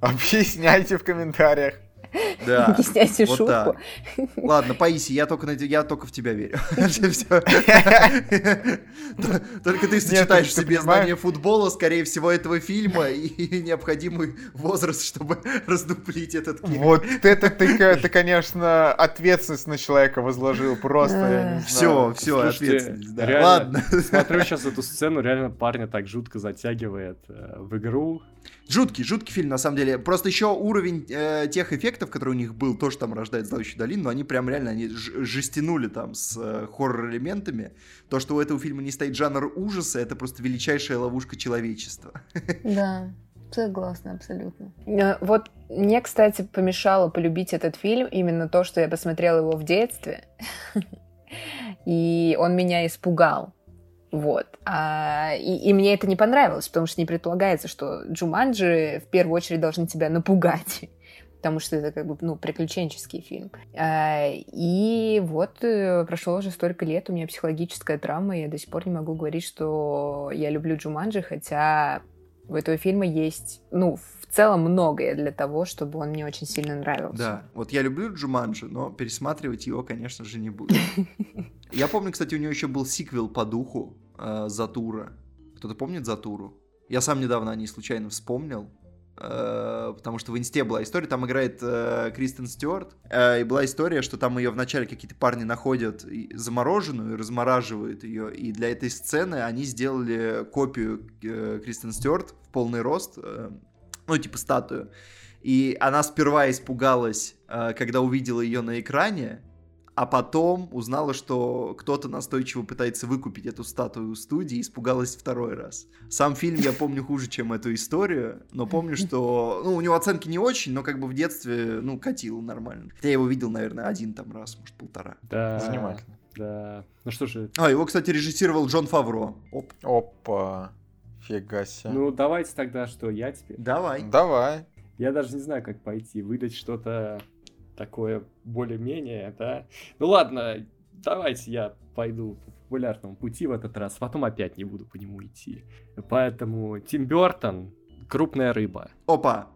Объясняйте в комментариях. (laughs) Да. Объясняйте вот шутку. Так. Ладно, Паиси, я только, я только в тебя верю. (laughs) (laughs) Только ты сочетаешь в себе знание футбола, скорее всего, этого фильма и необходимый возраст, чтобы раздуплить этот фильм. Вот это ты, конечно, ответственность на человека возложил просто. Все, все, ответственность. Ладно. Смотрю сейчас эту сцену, реально парня так жутко затягивает э, в игру. Жуткий, жуткий фильм, на самом деле. Просто еще уровень э, тех эффектов, который у них был, тоже там рождает «Зловещую долину», но они прям реально они жестянули там с э, хоррор-элементами. То, что у этого фильма не стоит жанр ужаса, это просто величайшая ловушка человечества. (laughs) Да. Согласна, абсолютно. Э, вот мне, кстати, помешало полюбить этот фильм именно то, что я посмотрела его в детстве. (laughs) И он меня испугал. Вот. А, и, и мне это не понравилось, потому что не предполагается, что Джуманджи в первую очередь должны тебя напугать. (laughs) Потому что это как бы, ну, приключенческий фильм. А, и вот э, прошло уже столько лет, у меня психологическая травма, и я до сих пор не могу говорить, что я люблю Джуманджи, хотя у этого фильма есть, ну, целом многое для того, чтобы он мне очень сильно нравился. Да, вот я люблю Джуманджи, но пересматривать его, конечно же, не буду. (laughs) Я помню, кстати, у него еще был сиквел по духу э, Затура. Кто-то помнит Затуру? Я сам недавно о ней случайно вспомнил. Э, потому что в инсте была история, там играет э, Кристен Стюарт, э, и была история, что там ее вначале какие-то парни находят замороженную, и размораживают ее, и для этой сцены они сделали копию э, Кристен Стюарт в полный рост, э, ну, типа статую. И она сперва испугалась, э, когда увидела ее на экране, а потом узнала, что кто-то настойчиво пытается выкупить эту статую у студии и испугалась второй раз. Сам фильм я помню хуже, чем эту историю, но помню, что... Ну, у него оценки не очень, но как бы в детстве, ну, катил нормально. Хотя я его видел, наверное, один там раз, может, полтора. Да. Занимательно. Да. Ну что же... А, его, кстати, режиссировал Джон Фавро. Оп. Опа. Фига себе. Ну, давайте тогда, что я теперь? Давай. Давай. Я даже не знаю, как пойти. Выдать что-то такое более-менее, да. Ну ладно, давайте я пойду по популярному пути в этот раз, потом опять не буду по нему идти. Поэтому Тим Бертон, крупная рыба. Опа,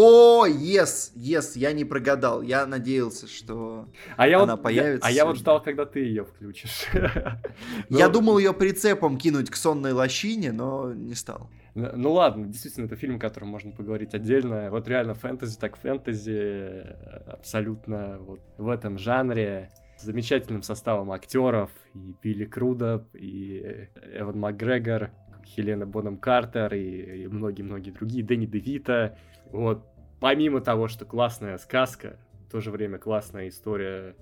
о, yes, yes, я не прогадал. Я надеялся, что а я она вот, появится. Я, а я вот ждал, когда ты ее включишь. (laughs) Я думал ее прицепом кинуть к сонной лощине, но не стал. Ну ладно, действительно, это фильм, о котором можно поговорить отдельно. Вот реально фэнтези, так фэнтези, абсолютно вот в этом жанре с замечательным составом актеров, и Билли Круда, и Эван Макгрегор, Хелена Боном Картер, и многие-многие другие, Дэнни Девита. Вот, помимо того, что классная сказка, в то же время классная история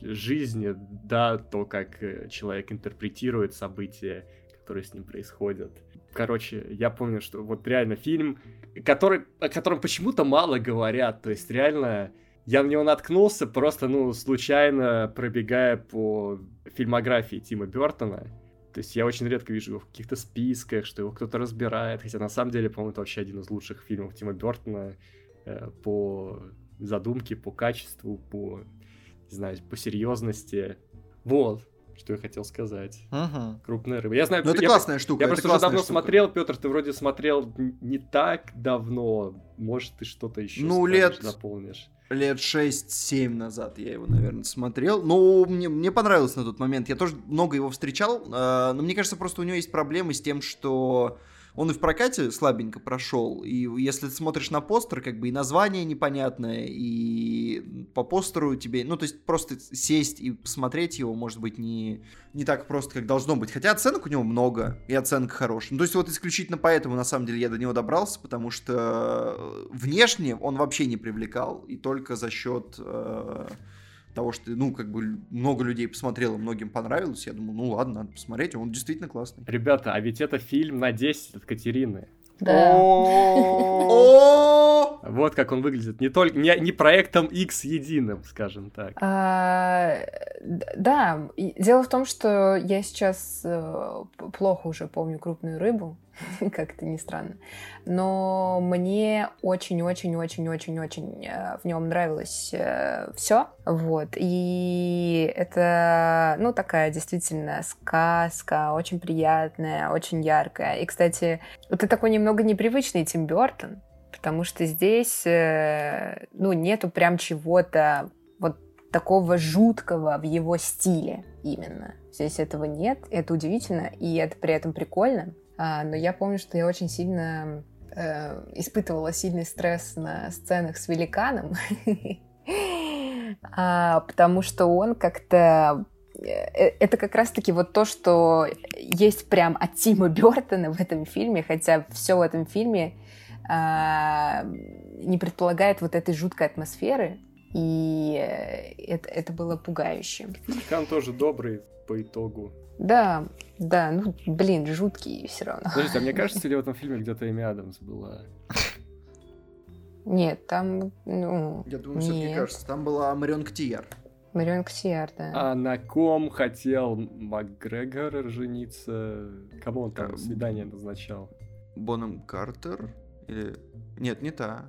жизни, да, то, как человек интерпретирует события, которые с ним происходят. Короче, я помню, что вот реально фильм, который, о котором почему-то мало говорят, то есть реально я на него наткнулся просто, ну, случайно пробегая по фильмографии Тима Бертона. То есть я очень редко вижу его в каких-то списках, что его кто-то разбирает, хотя на самом деле, по-моему, это вообще один из лучших фильмов Тима Бертона э, по задумке, по качеству, по, не знаю, по серьезности. Вот, что я хотел сказать. Угу. Крупная рыба. Я знаю, Ну, это я, классная штука. я это просто уже давно штука. смотрел, Петр, ты вроде смотрел не так давно. Может, ты что-то еще Ну, скажешь, лет- дополнишь. Лет 6-7 назад я его, наверное, смотрел. Ну, мне, мне понравилось на тот момент. Я тоже много его встречал. э, но мне кажется, просто у него есть проблемы с тем, что он и в прокате слабенько прошел. И если ты смотришь на постер, как бы и название непонятное, и по постеру тебе... Ну, то есть просто сесть и посмотреть его, может быть, не, не так просто, как должно быть. Хотя оценок у него много, и оценка хорошая. Ну, то есть вот исключительно поэтому, на самом деле, я до него добрался, потому что э, внешне он вообще не привлекал, и только за счет э, того, что, ну, как бы много людей посмотрело, многим понравилось, я думаю, ну ладно, надо посмотреть, он действительно классный. Ребята, а ведь это фильм на 10 от Катерины. Да. (laughs) Вот как он выглядит. Не только не, не проектом X единым, скажем так. А, Да, дело в том, что я сейчас э, плохо уже помню крупную рыбу, (laughs) как это ни странно, но мне очень-очень-очень-очень-очень э, в нем нравилось все, вот, и это, ну, такая действительно сказка, очень приятная, очень яркая, и, кстати, это такой немного непривычный Тим Бертон, потому что здесь, э, ну, нету прям чего-то вот такого жуткого в его стиле именно. Здесь этого нет, это удивительно, и это при этом прикольно. А, но я помню, что я очень сильно э, испытывала сильный стресс на сценах с великаном, (laughs) А, потому что он как-то э, это как раз-таки вот то, что есть прям от Тима Бертона в этом фильме, хотя все в этом фильме а, не предполагает вот этой жуткой атмосферы, и э, это, это было пугающе. Великан тоже добрый по итогу. Да, да, ну, блин, жуткий все равно. Подождите, а мне кажется, (laughs) ли в этом фильме где-то Эми Адамс была? Нет, там, ну, Я думаю, все-таки Нет. кажется, там была Марион Ктияр. Марион Ксиар, да. А на ком хотел Макгрегор жениться? Кому он там Эм. свидание назначал? Боном Картер? Или... Нет, не та.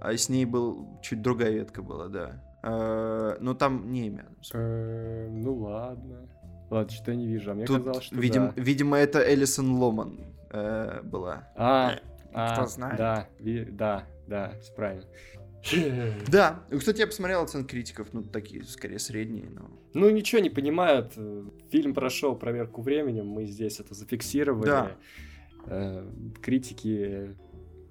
А с ней был... Чуть другая ветка была, да. Э, Но там не имя. Э, Ну ладно. Ладно, что я не вижу, а мне Тут, казалось, что видимо, да. видимо, это Элисон Ломан э, была. А, а, кто знает. Да, ви- да, да, все правильно. Да. И, Кстати, я посмотрел оценки критиков, ну, такие, скорее, средние, но... Ну, ничего не понимают. э, Фильм прошел проверку временем, мы здесь это зафиксировали. Да. Э, Критики,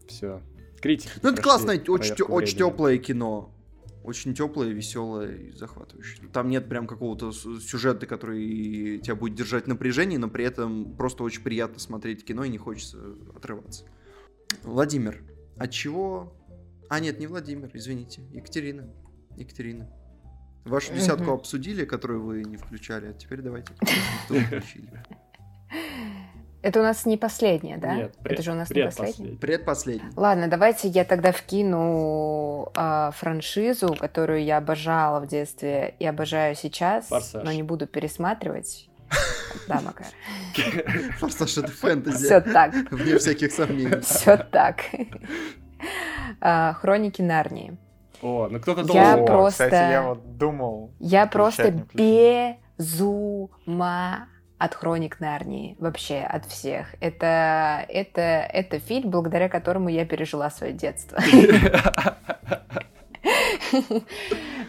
все. Критики. Ну, это классное, очень, очень теплое кино. Очень теплое, веселое и захватывающее. Там нет прям какого-то сюжета, который тебя будет держать в напряжении, но при этом просто очень приятно смотреть кино и не хочется отрываться. Владимир, от чего... А, нет, не Владимир, извините. Екатерина. Екатерина. Вашу десятку обсудили, которую вы не включали, а теперь давайте, (laughs) включили. Это у нас не последняя, да? Нет, пред- Это же у нас не последняя. Предпоследний. Ладно, давайте я тогда вкину а, франшизу, которую я обожала в детстве и обожаю сейчас, «Форсаж». но не буду пересматривать. (laughs) Да, Макар. (laughs) Форсаж это фэнтези. Все так. Вне всяких сомнений. (laughs) Все так. А, Хроники Нарнии. О, ну кто-то Я должен. О, просто- Кстати, я вот думал. Я просто не включать. без ума от Хроник Нарнии. Вообще, от всех. Это, это, это фильм, благодаря которому я пережила свое детство. (laughs)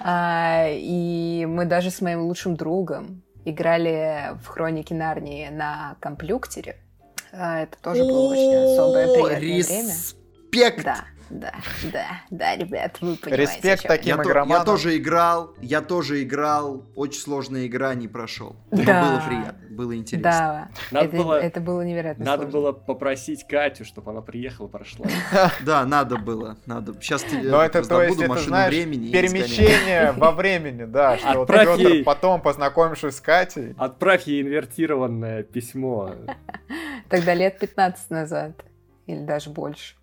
А, И мы даже с моим лучшим другом играли в Хроники Нарнии на компьютере. А, Это тоже было очень особое приятное время. Респект! Да, да, да, ребят, вы понимаете. Респект таким Я, игроманам. я тоже играл, я тоже играл. Очень сложная игра, не прошел. Но Да. было приятно, было интересно. Да, Надо это, было- это было невероятно Надо сложно. было попросить Катю, чтобы она приехала, прошла. (laughs) Да, надо было, надо. Сейчас тебе Но это, то есть, это, машину знаешь, времени. перемещение (laughs) во времени, да, что вот Отправь ей- потом, познакомившись с Катей, Отправь ей инвертированное письмо. (laughs) Тогда лет 15 назад. Или даже больше.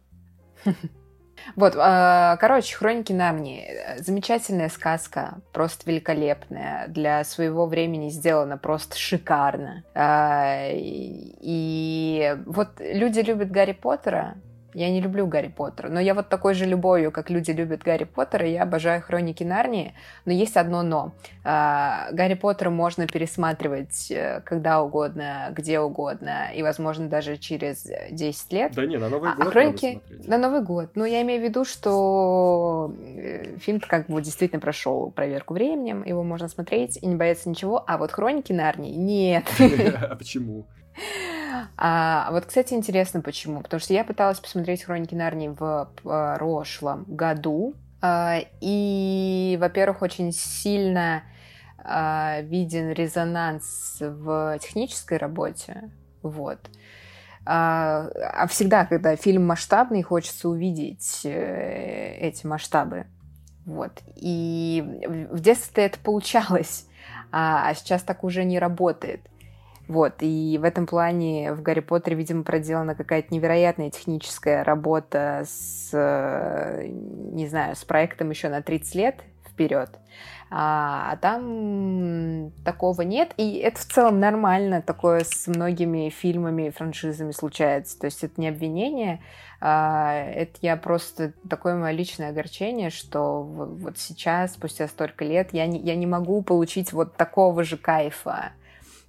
Вот, а, короче, «Хроники Нарнии». Замечательная сказка, просто великолепная. Для своего времени сделана просто шикарно. А, и вот люди любят Гарри Поттера, я не люблю Гарри Поттера, но я вот такой же любовью, как люди любят Гарри Поттера, я обожаю Хроники Нарнии, но есть одно но. А, Гарри Поттера можно пересматривать э, когда угодно, где угодно, и, возможно, даже через 10 лет. Да не, на Новый а, год а Хроники на Новый год. Но я имею в виду, что э, фильм как бы действительно прошел проверку временем, его можно смотреть и не бояться ничего, а вот Хроники Нарнии нет. (laughs) А почему? (laughs) А, вот, кстати, интересно, почему. Потому что я пыталась посмотреть «Хроники Нарнии» в прошлом году. А, и, во-первых, очень сильно а, виден резонанс в технической работе. Вот. А, а всегда, когда фильм масштабный, хочется увидеть э, эти масштабы. Вот. И в детстве это получалось, а сейчас так уже не работает. Вот, и в этом плане в Гарри Поттере, видимо, проделана какая-то невероятная техническая работа с, э, не знаю, с проектом еще на 30 лет вперед. А, а там такого нет, и это в целом нормально, такое с многими фильмами и франшизами случается. То есть это не обвинение, а, это я просто такое мое личное огорчение, что вот сейчас, спустя столько лет, я не, я не могу получить вот такого же кайфа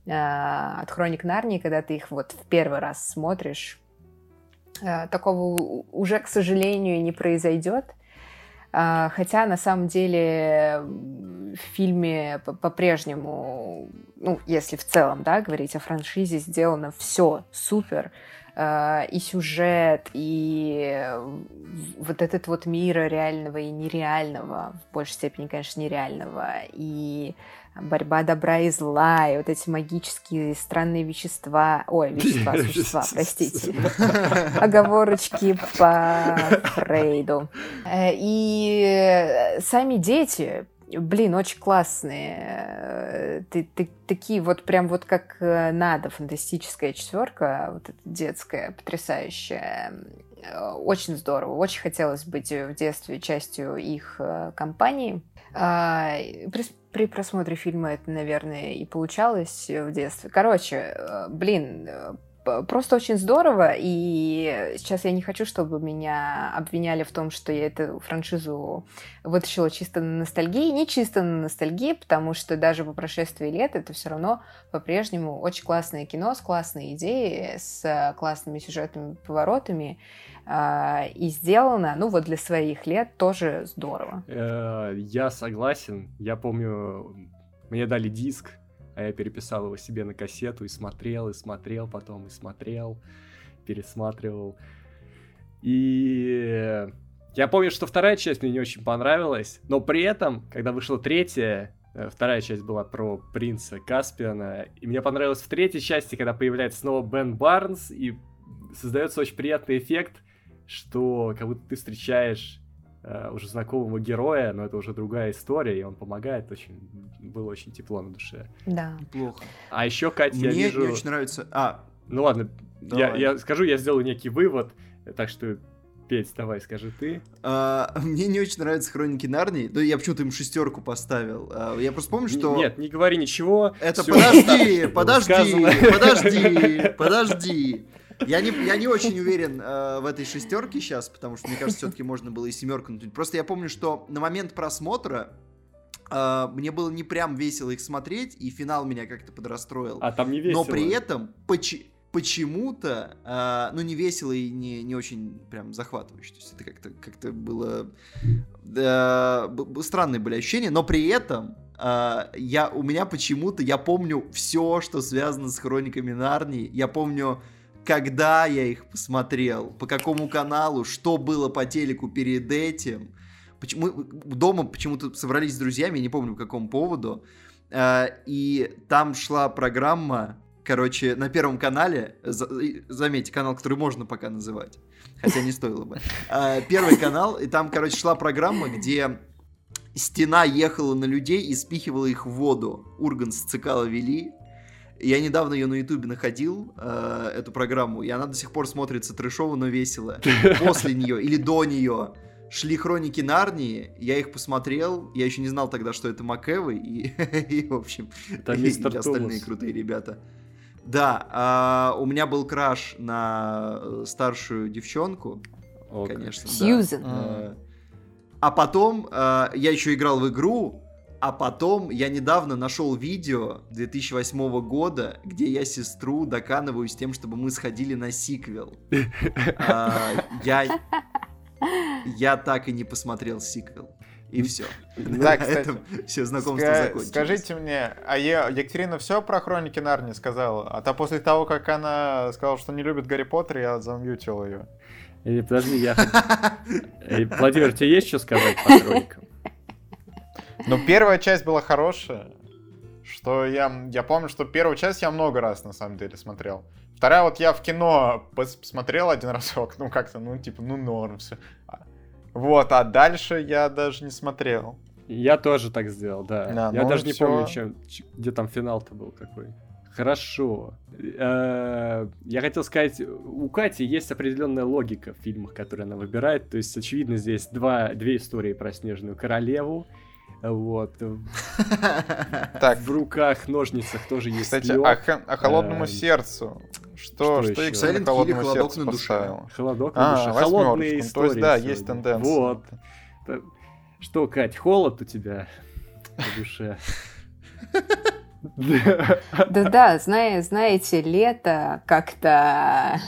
от Хроник Нарнии, когда ты их вот в первый раз смотришь. Э, такого уже, к сожалению, не произойдет. Э, хотя, на самом деле, в фильме по-прежнему, ну, если в целом, да, говорить о франшизе, сделано все супер. И сюжет, и вот этот вот мир реального и нереального, в большей степени, конечно, нереального, и борьба добра и зла, и вот эти магические странные вещества, ой, (laughs) вещества, существа, простите, оговорочки по Фрейду. Э, и сами дети, блин, очень классные. Ты, ты, такие вот прям вот как э, надо, фантастическая четверка, вот эта детская, потрясающая. Э, очень здорово. Очень хотелось быть в детстве частью их компании. При, при просмотре фильма это, наверное, и получалось в детстве. Короче, э, блин, э, просто очень здорово, и сейчас я не хочу, чтобы меня обвиняли в том, что я эту франшизу вытащила чисто на ностальгии. Не чисто на ностальгии, потому что даже по прошествии лет это все равно по-прежнему очень классное кино с классной идеей, с классными сюжетными поворотами. А, и сделано, ну вот для своих лет тоже здорово. Э, я согласен. Я помню, мне дали диск, а я переписал его себе на кассету и смотрел, и смотрел потом, и смотрел, пересматривал. И я помню, что вторая часть мне не очень понравилась, но при этом, когда вышла третья, э, вторая часть была про принца Каспиана, и мне понравилось в третьей части, когда появляется снова Бен Барнс, и создается очень приятный эффект, что как будто ты встречаешь э, уже знакомого героя, но это уже другая история, и он помогает. Очень было очень тепло на душе. Да. Плохо. А еще, Катя, Мне я вижу... не очень нравится... А, Ну ладно, я, я скажу, я сделаю некий вывод, так что Петь, давай, скажи ты. А, мне не очень нравятся хроники Нарнии, но я почему-то им шестерку поставил. А, я просто помню, что... Нет, не говори ничего. Это (laughs) подожди, подожди, подожди, подожди. (laughs) Я не, я не очень уверен э, в этой шестерке сейчас, потому что, мне кажется, все-таки можно было и семерку натянуть. Просто я помню, что на момент просмотра э, мне было не прям весело их смотреть, и финал меня как-то подрастроил. А там не весело. Но при этом поч- почему-то, э, ну, не весело и не, не очень прям захватывающе. То есть это как-то как было... Да, странные были ощущения, но при этом Uh, я, у меня почему-то, я помню все, что связано с хрониками Нарнии. Я помню когда я их посмотрел, по какому каналу, что было по телеку перед этим. Мы дома почему-то собрались с друзьями, не помню по какому поводу, э, и там шла программа, короче, на Первом канале, заметьте, канал, который можно пока называть, хотя не стоило бы, э, Первый канал, и там, короче, шла программа, где стена ехала на людей и спихивала их в воду. Урган с Цикала вели, Я недавно ее на Ютубе находил, э, эту программу, и она до сих пор смотрится трешово, но весело. (laughs) После нее или до нее шли хроники Нарнии, я их посмотрел, я еще не знал тогда, что это Макэвы, и, (laughs) и в общем, Это и, и остальные крутые ребята. Да, а, у меня был краш на э, старшую девчонку, О, конечно. да. Сьюзен. Э, А потом э, я еще играл в игру, а потом я недавно нашел видео 2008 года, где я сестру доканываюсь тем, чтобы мы сходили на сиквел. А, Я я так и не посмотрел сиквел. И все. Да, кстати, все знакомство Ска- закончилось. Скажите мне, а Е- Екатерина все про хроники Нарнии сказала? А то после того, как она сказала, что не любит Гарри Поттера, я замьютил ее. Э, подожди, я... Э, Владимир, тебе есть что сказать по хроникам? Но первая часть была хорошая. Что я, я помню, что первую часть я много раз на самом деле смотрел. Вторая вот я в кино пос- посмотрел один разок, ну (laughs) как-то, ну типа, ну норм все. Вот, а дальше я даже не смотрел. Я тоже так сделал, да. Да, я ну даже не всё. помню, чем, где там финал-то был какой. Хорошо. Э, Я хотел сказать, у Кати есть определенная логика в фильмах, которые она выбирает. То есть, очевидно, здесь два, две истории про Снежную Королеву. Вот. Так, В руках, ножницах тоже есть кстати, лёд. о, х- о холодному Эм, сердцу. Что, что что, Silent Hill, холодному «Холодок сердцу на душе». Холодок А, на душе. восьмёрочку. Холодные Ну, то истории. есть, да, сегодня. есть тенденция. Вот. Что, Кать, холод у тебя на душе? Да-да, знаете, лето как-то...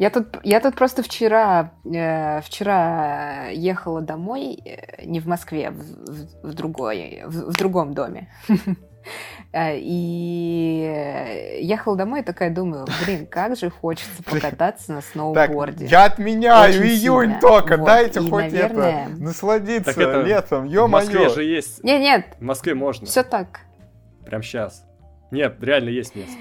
Я тут, я тут просто вчера, э, вчера ехала домой, э, не в Москве, в, в- в другой, в, в другом доме. (laughs) Э, И ехала домой и такая думаю, блин, как же хочется покататься на Так, сноуборде. я отменяю Очень июнь сильно. только, Вот, дайте и, хоть наверное- это, насладиться Так это летом, В Москве ё-моё. же есть. Не, нет, В Москве можно. все так. Прям сейчас. Нет, реально есть место.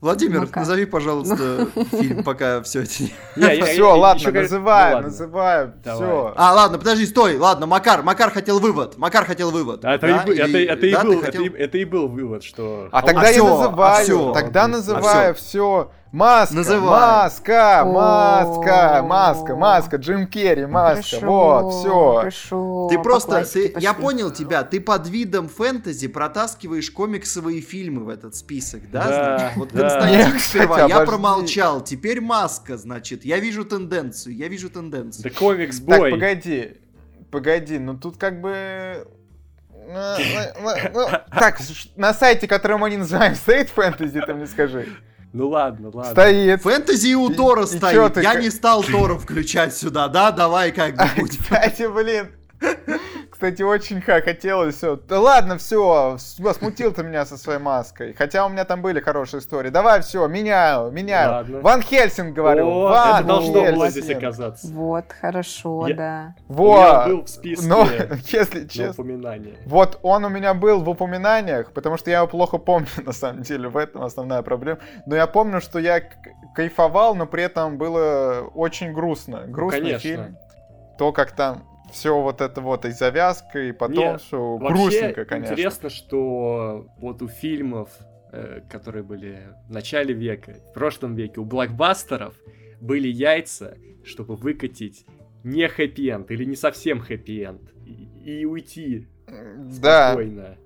Владимир, Ну-ка. назови, пожалуйста, (laughs) фильм, пока все это не... Все, ладно, называю, ну ладно. называю, Давай. все. А, ладно, подожди, стой, ладно, Макар, Макар хотел вывод, Макар хотел вывод. А Это, и, был, вывод, что... А холод- тогда я называю, а всё. тогда А называю все. Маска, Называй. маска, маска, О. маска, маска, Джим Керри, маска, Хорошо, вот, все. хорошо, Ты просто, ты- я понял тебя, ты под видом фэнтези протаскиваешь комиксовые фильмы в этот список, да? Да, значит? Вот да. Константин сперва, я обожди. промолчал, теперь маска, значит, я вижу тенденцию, я вижу тенденцию. Да комикс Так, бой. погоди, погоди, ну тут как бы... ну, ну, ну, Так, на сайте, который мы не называем стоит фэнтези, ты мне скажи. Ну ладно, ладно. Стоит. Фэнтези и у И- Тора и стоит, ты я как- не стал Тора включать сюда, да? Давай как-нибудь. (laughs) Кстати, блин. Кстати, очень хотелось все. Да ладно, все, смутил ты меня со своей маской. Хотя у меня там были хорошие истории. Давай, все, меняю, меняю. Ладно. Ван Хельсинг говорю. О, Ван это должно было Хельсинг. здесь оказаться. Вот, хорошо, Я- да. Вот. был в списке Но, (laughs) если честно. упоминание. Вот он у меня был в упоминаниях, потому что я его плохо помню, (laughs) на самом деле, в этом основная проблема. Но я помню, что я кайфовал, но при этом было очень грустно. Грустный конечно. фильм. То, как там все вот это вот и завязка, и потом все грустненько, конечно. интересно, что вот у фильмов, э, которые были в начале века, в прошлом веке, у блокбастеров были яйца, чтобы выкатить не хэппи-энд или не совсем хэппи-энд и, и уйти Да. спокойно.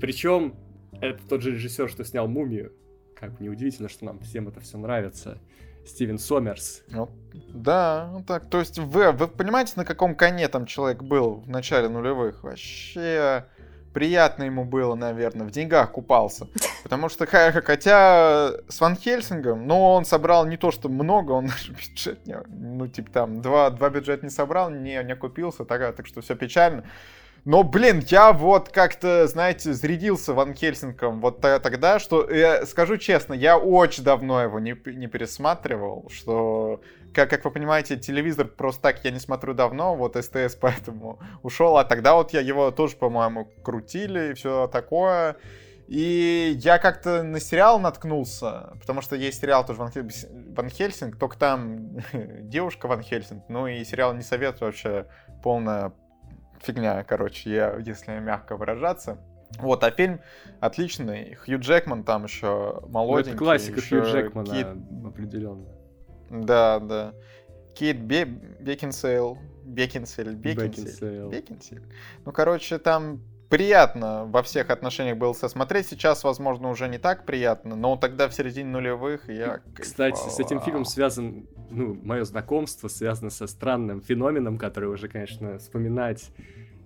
Причем это тот же режиссер, что снял «Мумию». Как неудивительно, что нам всем это все нравится. Стивен Сомерс. Ну, да, ну так. То есть вы, вы понимаете, на каком коне там человек был в начале нулевых? Вообще приятно ему было, наверное, в деньгах купался. (laughs) Потому что, хотя с Ван Хельсингом, ну, он собрал не то, что много, он даже бюджет, не, ну, типа там, два, два бюджет не собрал, не, не купился, так, так что все печально. Но, блин, я вот как-то, знаете, зарядился Ван Хельсингом вот тогда, что, я скажу честно, я очень давно его не, не пересматривал, что, как, как вы понимаете, телевизор просто так я не смотрю давно, вот СТС поэтому ушел, а тогда вот я его тоже, по-моему, крутили и все такое. И я как-то на сериал наткнулся, потому что есть сериал тоже Ван, Хель- Ван Хельсинг, только там (laughs) девушка Ван Хельсинг, ну и сериал не советую вообще, полная фигня, короче, я, если мягко выражаться. Вот, а фильм отличный. Хью Джекман там еще молоденький. Ну, это классика еще Хью Джекмана, Кит... определенно. Да, да. Кит Бе... Бекинсейл. Бекинсель. Бекинсель. Бекинсель. Ну, короче, там приятно во всех отношениях было сосмотреть. Сейчас, возможно, уже не так приятно, но тогда в середине нулевых я Кстати, с этим фильмом связан, ну, мое знакомство связано со странным феноменом, который уже, конечно, вспоминать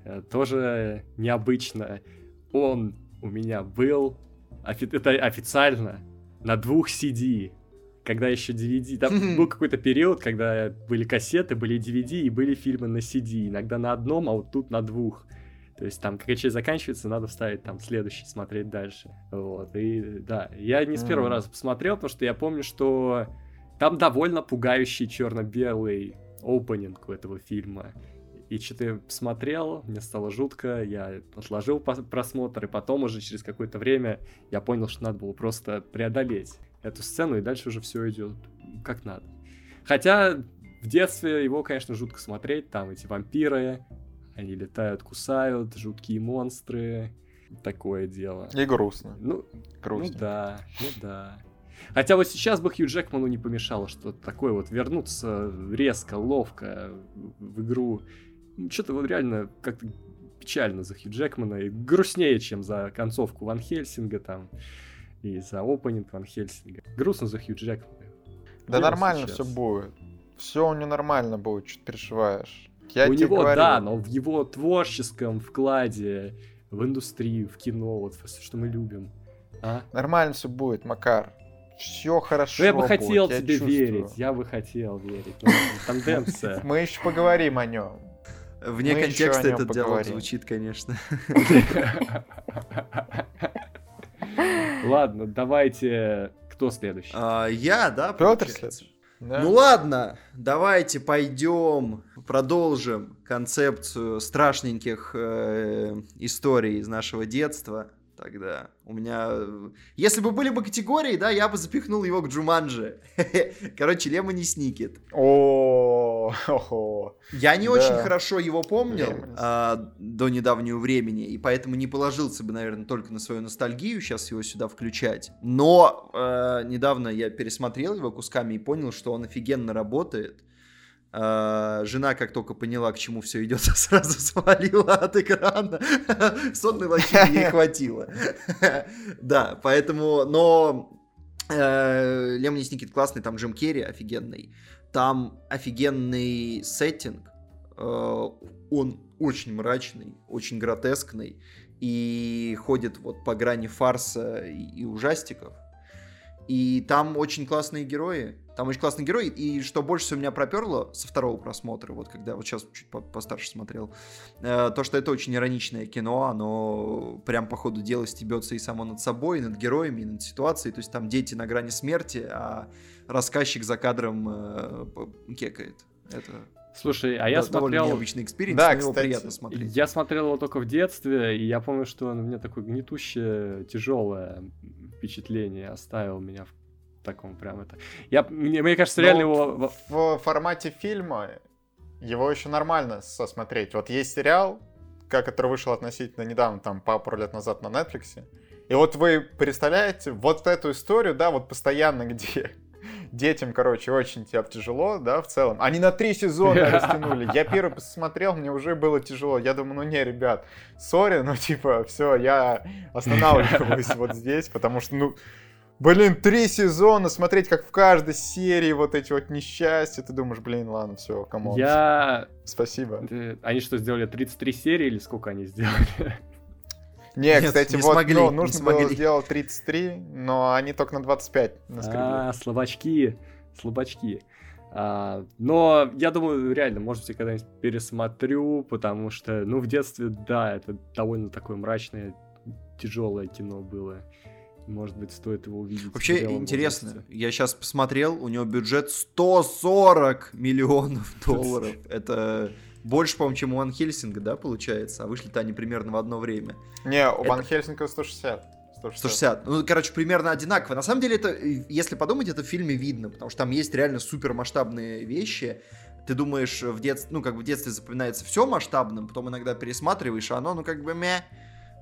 э, тоже необычно. Он у меня был, офи- это официально, на двух CD когда еще DVD... Там был какой-то период, когда были кассеты, были DVD и были фильмы на CD. Иногда на одном, а вот тут на двух. То есть там, часть заканчивается, надо вставить там следующий, смотреть дальше. Вот, и да, я не с первого раза посмотрел, потому что я помню, что там довольно пугающий черно-белый опенинг у этого фильма. И что-то я посмотрел, мне стало жутко, я отложил просмотр, и потом уже через какое-то время я понял, что надо было просто преодолеть эту сцену, и дальше уже все идет как надо. Хотя в детстве его, конечно, жутко смотреть, там эти вампиры, они летают, кусают, жуткие монстры, такое дело. И грустно. Ну, грустно. ну да, ну да. Хотя вот сейчас бы Хью Джекману не помешало что-то такое вот вернуться резко, ловко в игру. Ну, что-то вот реально как-то печально за Хью Джекмана и грустнее, чем за концовку Ван Хельсинга там и за опенинг Ван Хельсинга. Грустно за Хью Джекмана. Да нормально сейчас. все будет. Все у него нормально будет, что ты переживаешь. Я у него, говорю. да, но в его творческом вкладе в индустрию, в кино, вот все, что мы любим. А? Нормально все будет, Макар. Все хорошо. Ну, я бы хотел будет, тебе верить. Я бы хотел верить. Тенденция. (laughs) Мы еще поговорим о нем. Вне Мы контекста этот диалог звучит, конечно. (laughs) Ладно, давайте. Кто следующий? А, я, да? Петр следующий. Ну ладно, давайте пойдем, продолжим концепцию страшненьких э, историй из нашего детства тогда. У меня... Если бы были бы категории, да, я бы запихнул его к Джуманджи. (laughs) Короче, Лемони Сникет. О, Я не очень хорошо его помнил а, до недавнего времени, и поэтому не положился бы, наверное, только на свою ностальгию сейчас его сюда включать. Но э, недавно я пересмотрел его кусками и понял, что он офигенно работает. А, жена, как только поняла, к чему все идет, (laughs) сразу свалила от экрана. (laughs) Сонной лощины ей (laughs) хватило. Да, поэтому, но э, Лемони Сникет классный, там Джим Керри офигенный, там офигенный сеттинг, э, он очень мрачный, очень гротескный и ходит вот по грани фарса и ужастиков. И там очень классные герои. Там очень классный герой. И что больше всего меня проперло со второго просмотра, вот когда вот сейчас чуть постарше смотрел, э, то, что это очень ироничное кино, оно прям по ходу дела стебется и само над собой, и над героями, и над ситуацией. То есть там дети на грани смерти, а рассказчик за кадром э, кекает. Это Слушай, а я смотрел... Необычный experience, да, но кстати, приятно смотреть. Я смотрел его только в детстве, и я помню, что он мне такое гнетущее, тяжелое впечатление оставил меня в таком прям это... Я, мне, мне кажется, реально Но его... В формате фильма его еще нормально сосмотреть. Вот есть сериал, который вышел относительно недавно, там, пару лет назад на Netflix. И вот вы представляете вот эту историю, да, вот постоянно, (laughs) где детям, короче, очень тяжело, да, в целом. Они на три сезона (laughs) растянули. Я первый посмотрел, мне уже было тяжело. Я думаю, ну не, ребят, сори, ну типа, все, я останавливаюсь (laughs) вот здесь, потому что, ну, Блин, три сезона, смотреть, как в каждой серии вот эти вот несчастья. Ты думаешь, блин, ладно, все, come on. Я... Спасибо. Они что, сделали 33 серии или сколько они сделали? Не, Нет, кстати, не вот смогли, ну, нужно не смогли. было сделать 33, но они только на 25 А, слабачки, слабачки. А, но я думаю, реально, может быть, я когда-нибудь пересмотрю, потому что, ну, в детстве, да, это довольно такое мрачное, тяжелое кино было. Может быть, стоит его увидеть. Вообще интересно, возрасте. я сейчас посмотрел, у него бюджет 140 миллионов (laughs) долларов. Это больше, по-моему, чем у Ван Хельсинга, да, получается? А вышли-то они примерно в одно время. Не, у это... Ван Хельсинга 160. 160. 160. Ну, короче, примерно одинаково. На самом деле, это, если подумать, это в фильме видно, потому что там есть реально супер масштабные вещи. Ты думаешь, в детстве, ну, как бы в детстве запоминается все масштабным, потом иногда пересматриваешь, а оно, ну, как бы, мя.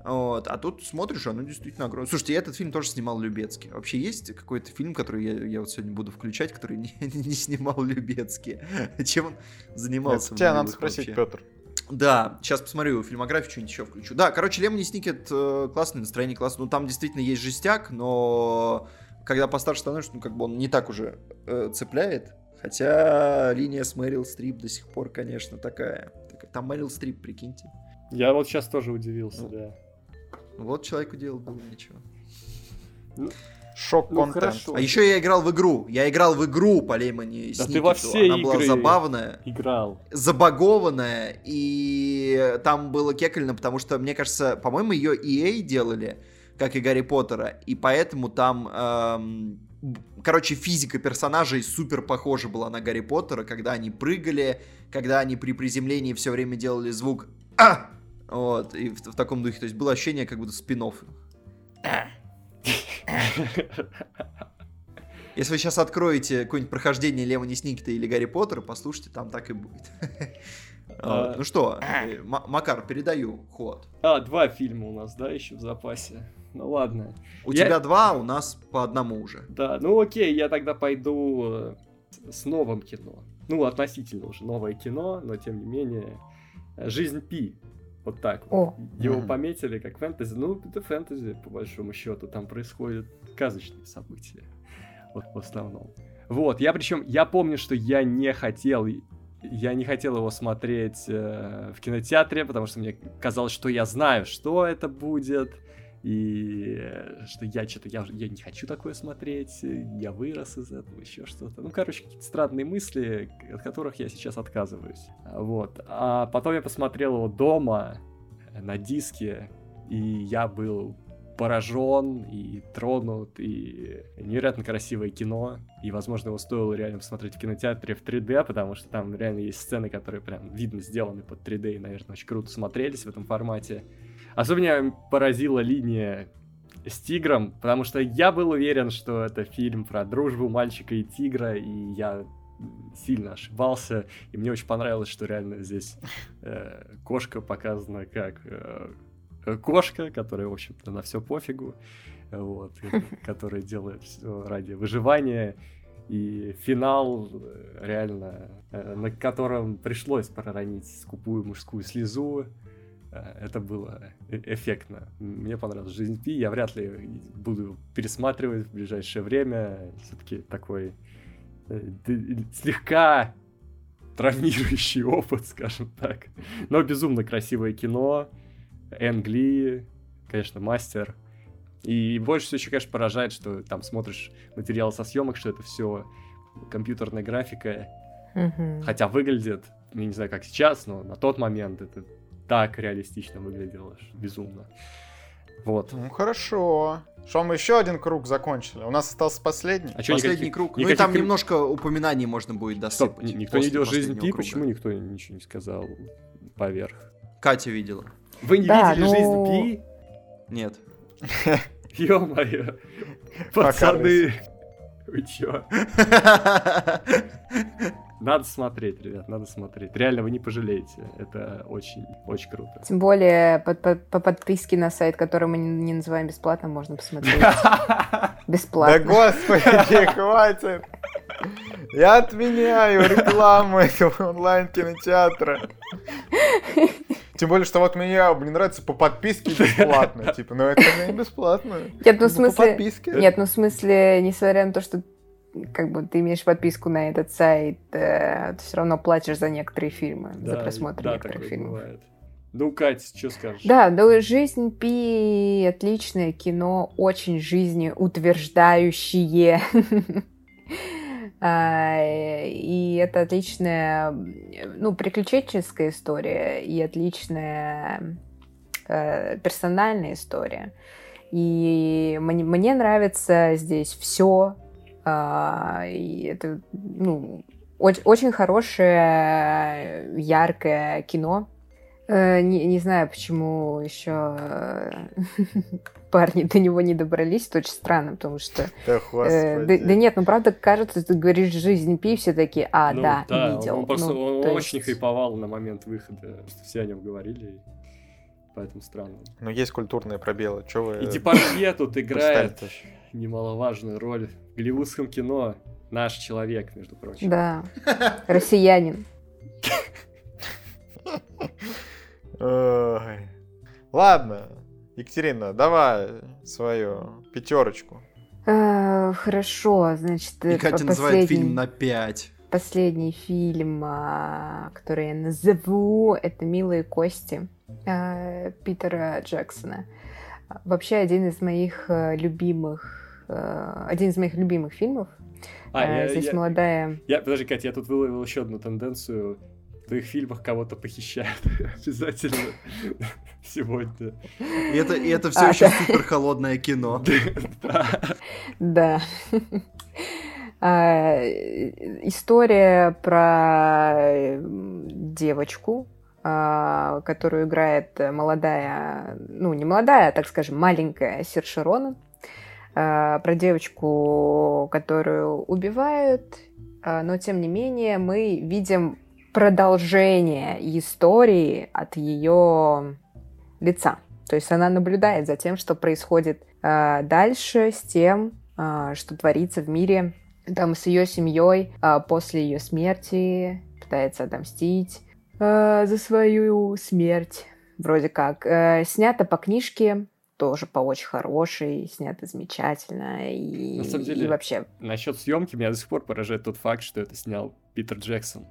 Вот. А тут смотришь, оно действительно огромное. Слушайте, я этот фильм тоже снимал Любецкий. Вообще есть какой-то фильм, который я, я вот сегодня буду включать, который (laughs) не, не снимал Любецкий? Чем он занимался? Тебя надо спросить, вообще? Петр. Да, сейчас посмотрю фильмографию, что-нибудь еще включу. Да, короче, Лемони Сникет э, классное настроение, классно. Ну, там действительно есть жестяк, но когда постарше становишься, ну, как бы он не так уже э, цепляет. Хотя линия с Мэрил Стрип до сих пор, конечно, такая. Там Мэрил Стрип, прикиньте. Я вот сейчас тоже удивился, ну, да. Вот человеку делать было нечего. Ну, Шок ну, контент. А еще я играл в игру. Я играл в игру по Леймани Да ты во все Она игры была забавная. Играл. Забагованная. И там было кекально, потому что, мне кажется, по-моему, ее EA делали, как и Гарри Поттера. И поэтому там... Эм, короче, физика персонажей супер похожа была на Гарри Поттера, когда они прыгали, когда они при приземлении все время делали звук «А!» Вот, и в, в таком духе. То есть было ощущение, как будто спин -офф. Если вы сейчас откроете какое-нибудь прохождение Лемони Сникета или Гарри Поттера, послушайте, там так и будет. А, ну что, э, Макар, передаю ход. А, два фильма у нас, да, еще в запасе. Ну ладно. У тебя два, у нас по одному уже. Да, ну окей, я тогда пойду э, с новым кино. Ну, относительно уже новое кино, но тем не менее. Жизнь Пи вот так О. Его mm-hmm. пометили как фэнтези. Ну, это фэнтези, по большому счету. Там происходят сказочные события. Вот в основном. Вот, я причем, я помню, что я не хотел, я не хотел его смотреть э, в кинотеатре, потому что мне казалось, что я знаю, что это будет, и э, что я что-то, я, я не хочу такое смотреть, я вырос из этого, еще что-то. Ну, короче, какие-то странные мысли, от которых я сейчас отказываюсь. Вот. А потом я посмотрел его дома на диске, и я был поражен и тронут, и невероятно красивое кино, и, возможно, его стоило реально посмотреть в кинотеатре в 3D, потому что там реально есть сцены, которые прям видно сделаны под 3D, и, наверное, очень круто смотрелись в этом формате. Особенно поразила линия с тигром, потому что я был уверен, что это фильм про дружбу мальчика и тигра, и я сильно ошибался, и мне очень понравилось, что реально здесь э, кошка показана как э, кошка, которая, в общем-то, на все пофигу, вот, которая делает все ради выживания, и финал э, реально, э, на котором пришлось проронить скупую мужскую слезу, Э, это было э, эффектно. Мне понравилась «Жизнь Пи». Я вряд ли буду пересматривать в ближайшее время. Все-таки такой э, слегка травмирующий (laughs) опыт, скажем так. Но безумно красивое кино. Энгли, конечно, мастер. И больше всего еще, конечно, поражает, что там смотришь материал со съемок, что это все компьютерная графика. Mm-hmm. Хотя выглядит, я не знаю, как сейчас, но на тот момент это так реалистично выглядело, безумно. Вот. Ну хорошо. Что мы еще один круг закончили? У нас остался последний. А что, последний никаких, круг. Никаких... Ну и там немножко упоминаний можно будет досыпать. Стоп, никто не видел жизнь Пи, почему никто ничего не сказал поверх? Катя видела. Вы не да, видели ну... жизнь Пи? Нет. (laughs) Ё-моё. Пацаны. Вы чё? (laughs) Надо смотреть, ребят, надо смотреть. Реально, вы не пожалеете. Это очень, очень круто. Тем более по, по, по подписке на сайт, который мы не, не называем бесплатно, можно посмотреть. (laughs) Бесплатно. Да господи, (laughs) хватит. Я отменяю рекламу этого онлайн-кинотеатра. Тем более, что вот мне, мне нравится по подписке бесплатно. (laughs) Типа, но это не бесплатно. Нет, ну в смысле... Нет, ну в смысле, несмотря на то, что как бы ты имеешь подписку на этот сайт, э, ты все равно платишь за некоторые фильмы, да, за просмотр да, некоторых фильмов. Бывает. Ну, Кать, что скажешь? Да, ну, «Жизнь Пи» — отличное кино, очень жизнеутверждающее. (laughs) А, и это отличная, ну, приключенческая история и отличная э, персональная история. И мне, нравится здесь все, и это, ну, очень, очень хорошее, яркое кино. Э, не, не знаю, почему еще (laughs) парни до него не добрались. Это очень странно, потому что... Да, э, да, да нет, ну правда кажется, ты говоришь «Жизнь Пи», все такие «А, ну, да, да, видел». Он, просто, ну, он очень хайповал на момент выхода, что все о нем говорили. поэтому странно. Но есть культурные пробелы, что вы... И Депардье тут играет немаловажную роль голливудском кино. Наш человек, между прочим. Да, россиянин. Ладно, Екатерина, давай свою пятерочку. Э, хорошо, значит, И Катя называет фильм на пять. Последний фильм, а, который я назову, это «Милые кости» э, Питера Джексона. Вообще один из моих э, любимых, один из моих любимых фильмов. А, я, Здесь я, молодая... Я, подожди, Катя, я тут выловил еще одну тенденцию в твоих фильмах кого-то похищают (laughs) обязательно (laughs) сегодня. И это, и это все а, еще да. супер холодное кино. (laughs) Да. А, история про девочку, а, которую играет молодая, ну не молодая, а, так скажем, маленькая Сершерона. Про девочку, которую убивают, но тем не менее мы видим продолжение истории от ее лица. То есть она наблюдает за тем, что происходит э, дальше с тем, э, что творится в мире, там с ее семьей э, после ее смерти, пытается отомстить э, за свою смерть, вроде как. Э, снято по книжке, тоже по очень хорошей, снято замечательно и, На самом деле, и вообще. Насчет съемки меня до сих пор поражает тот факт, что это снял Питер Джексон.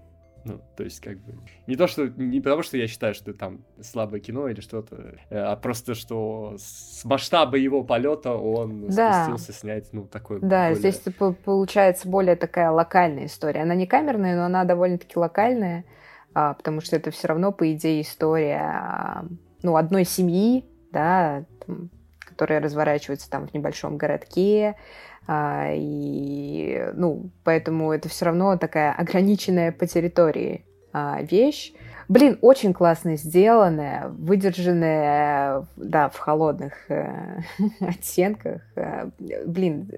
Ну, то есть, как бы... Не то, что... Не потому, что я считаю, что там слабое кино или что-то, э, а просто, что с масштаба его полета он да. спустился снять, ну, такой... Да, более... здесь получается более такая локальная история. Она не камерная, но она довольно-таки локальная, а, потому что это все равно, по идее, история, ну, одной семьи, да, там, которая разворачивается там в небольшом городке, а, и, ну, поэтому это все равно такая ограниченная по территории а, вещь. Блин, очень классно сделанная, выдержанная, да, в холодных э, (laughs) оттенках. Э, блин,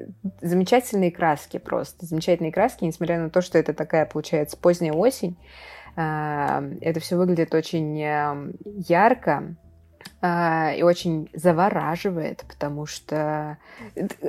замечательные краски просто. Замечательные краски, несмотря на то, что это такая, получается, поздняя осень. Э, это все выглядит очень э, ярко. А, и очень завораживает, потому что,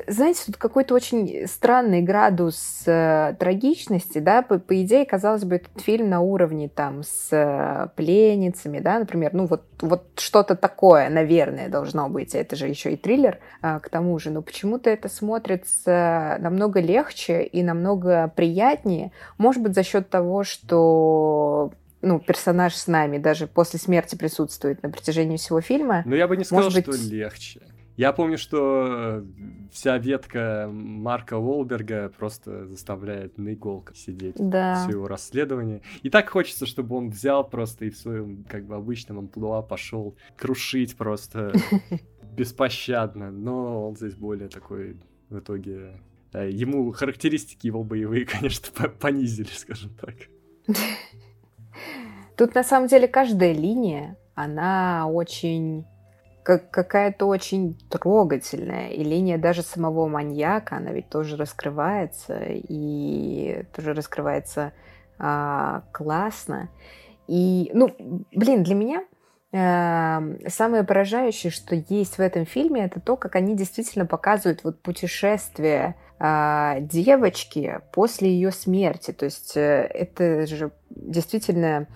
знаете, тут какой-то очень странный градус э, трагичности, да, по, по идее, казалось бы, этот фильм на уровне там с э, пленницами, да, например, ну вот, вот что-то такое, наверное, должно быть, это же еще и триллер э, к тому же, но почему-то это смотрится намного легче и намного приятнее, может быть, за счет того, что ну, персонаж с нами даже после смерти присутствует на протяжении всего фильма. Но я бы не сказал, Может быть... что легче. Я помню, что вся ветка Марка Уолберга просто заставляет на иголках сидеть да. все его расследование. И так хочется, чтобы он взял просто и в своем как бы обычном амплуа пошел крушить просто (laughs) беспощадно. Но он здесь более такой в итоге... Э, ему характеристики его боевые, (laughs) конечно, понизили, скажем так. (laughs) Тут на самом деле каждая линия, она очень как какая-то очень трогательная. И линия даже самого маньяка, она ведь тоже раскрывается, и тоже раскрывается а, классно. И, ну, блин, для меня э, самое поражающее, что есть в этом фильме, это то, как они действительно показывают вот путешествие а, девочки после ее смерти. То есть э, это же действительно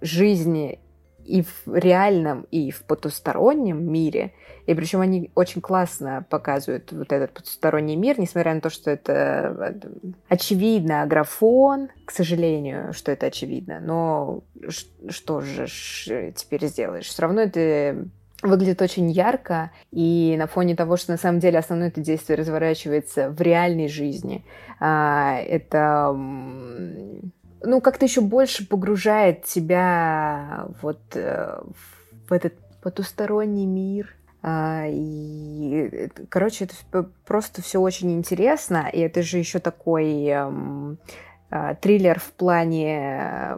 жизни и в реальном, и в потустороннем мире. И причем они очень классно показывают вот этот потусторонний мир, несмотря на то, что это очевидно графон, к сожалению, что это очевидно. Но что же теперь сделаешь? Все равно это выглядит очень ярко, и на фоне того, что на самом деле основное это действие разворачивается в реальной жизни, а, это ну, как-то еще больше погружает тебя вот э, в этот потусторонний мир. А, и, короче, это просто все очень интересно, и это же еще такой эм, триллер в плане,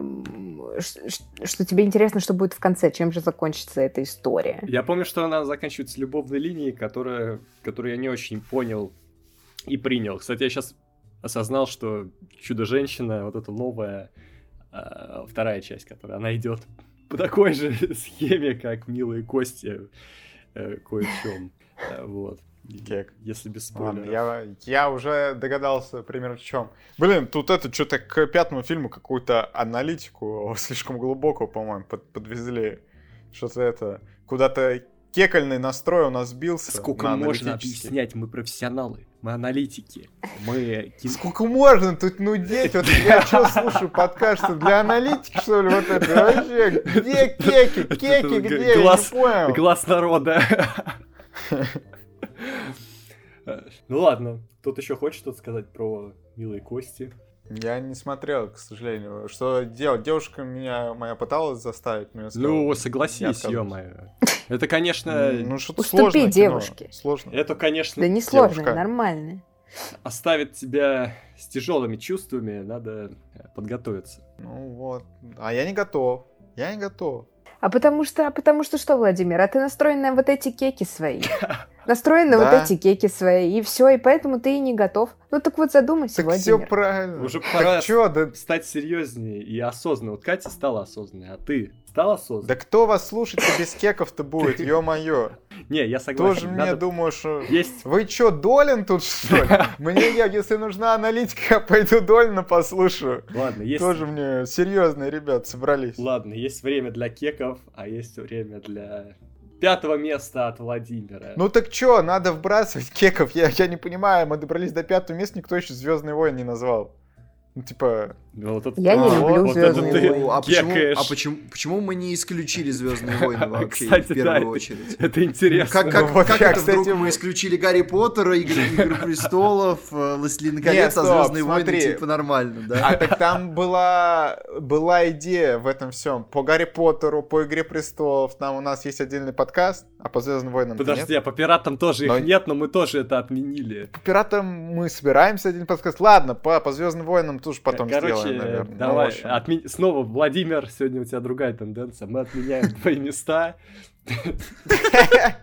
что тебе интересно, что будет в конце, чем же закончится эта история. Я помню, что она заканчивается любовной линией, которая, которую я не очень понял и принял. Кстати, я сейчас осознал, что Чудо-женщина, вот эта новая, э, вторая часть, которая она идет по такой же (laughs) схеме, как милые кости э, кое в чем. Э, вот. Кек. Если без спойлеров. я, я уже догадался примерно в чем. Блин, тут это что-то к пятому фильму какую-то аналитику (laughs) слишком глубокую, по-моему, под, подвезли. Что-то это куда-то кекальный настрой у нас сбился. Сколько можно объяснять? Мы профессионалы, мы аналитики, мы... Сколько можно тут нудеть? Вот я (laughs) что слушаю подкаст, что для аналитики, что ли, вот это вообще? Где кеки? (laughs) Кеки где? Глаз, я не понял. Глаз народа. (laughs) Ну ладно, кто-то еще хочет что-то сказать про милые кости? Я не смотрел, к сожалению. Что делать? Девушка меня моя пыталась заставить, но я сказал, Ну, согласись, ё-моё. Это, конечно... Ну, что-то сложно. девушке. Сложно. Это, конечно... Да не сложно, нормально. Оставит тебя с тяжелыми чувствами, надо подготовиться. Ну вот. А я не готов. Я не готов. А потому что, а потому что что, Владимир, а ты настроен на вот эти кеки свои. (laughs) Настроен на вот эти кеки свои, и все, и поэтому ты и не готов. Ну так вот задумайся, так Владимир. все правильно. Уже пора чё, да... стать серьезнее и осознанной. Вот Катя стала осознанной, а ты стал осознанной? Да кто вас слушать без кеков-то будет, (laughs) ё-моё. Не, я согласен. Тоже мне думаю, что... Есть... Вы чё, Долин тут, что ли? (laughs) Мне, если нужна аналитика, я пойду Долина послушаю. Ладно, есть... Тоже мне серьезные ребят собрались. Ладно, есть время для кеков, а есть время для пятого места от Владимира. Ну так чё, надо вбрасывать кеков. Я, я не понимаю, мы добрались до пятого места, никто еще Звездный войн не назвал. Ну, типа... Вот это... Я не люблю вот Звездные войны. А, почему, а почему, почему мы не исключили Звездные (laughs) войны вообще кстати, в первую да, очередь? Это, это интересно. Как, как, ну, как это кстати, вдруг мы исключили Гарри Поттера, Игры, Игры престолов, э, Властелин колец, а Звездные войны типа нормально, да? А так там была, была идея в этом всем. По Гарри Поттеру, по Игре престолов, там у нас есть отдельный подкаст, а по Звездным войнам Подожди, нет? а по пиратам тоже но... их нет, но мы тоже это отменили. По пиратам мы собираемся один подкаст. Ладно, по, по Звездным войнам тоже потом Короче, сделаем, наверное. Ну, давай, ну, отмен... снова, Владимир, сегодня у тебя другая тенденция. Мы отменяем (laughs) твои места. (laughs)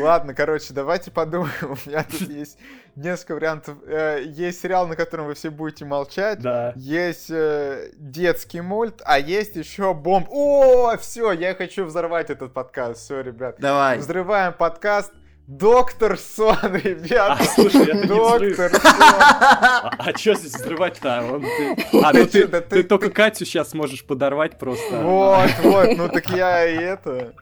Ладно, короче, давайте подумаем. (laughs) У меня тут есть несколько вариантов. Э, есть сериал, на котором вы все будете молчать. Да. Есть э, детский мульт, а есть еще бомб. О, все, я хочу взорвать этот подкаст. Все, ребят. Давай. Взрываем подкаст. Доктор Сон, ребята. А, слушай, это Доктор Сон. А, а что здесь взрывать-то? Он, ты... А, ну ты, ты, ты только Катю сейчас можешь подорвать просто. Вот, вот, ну так я и это...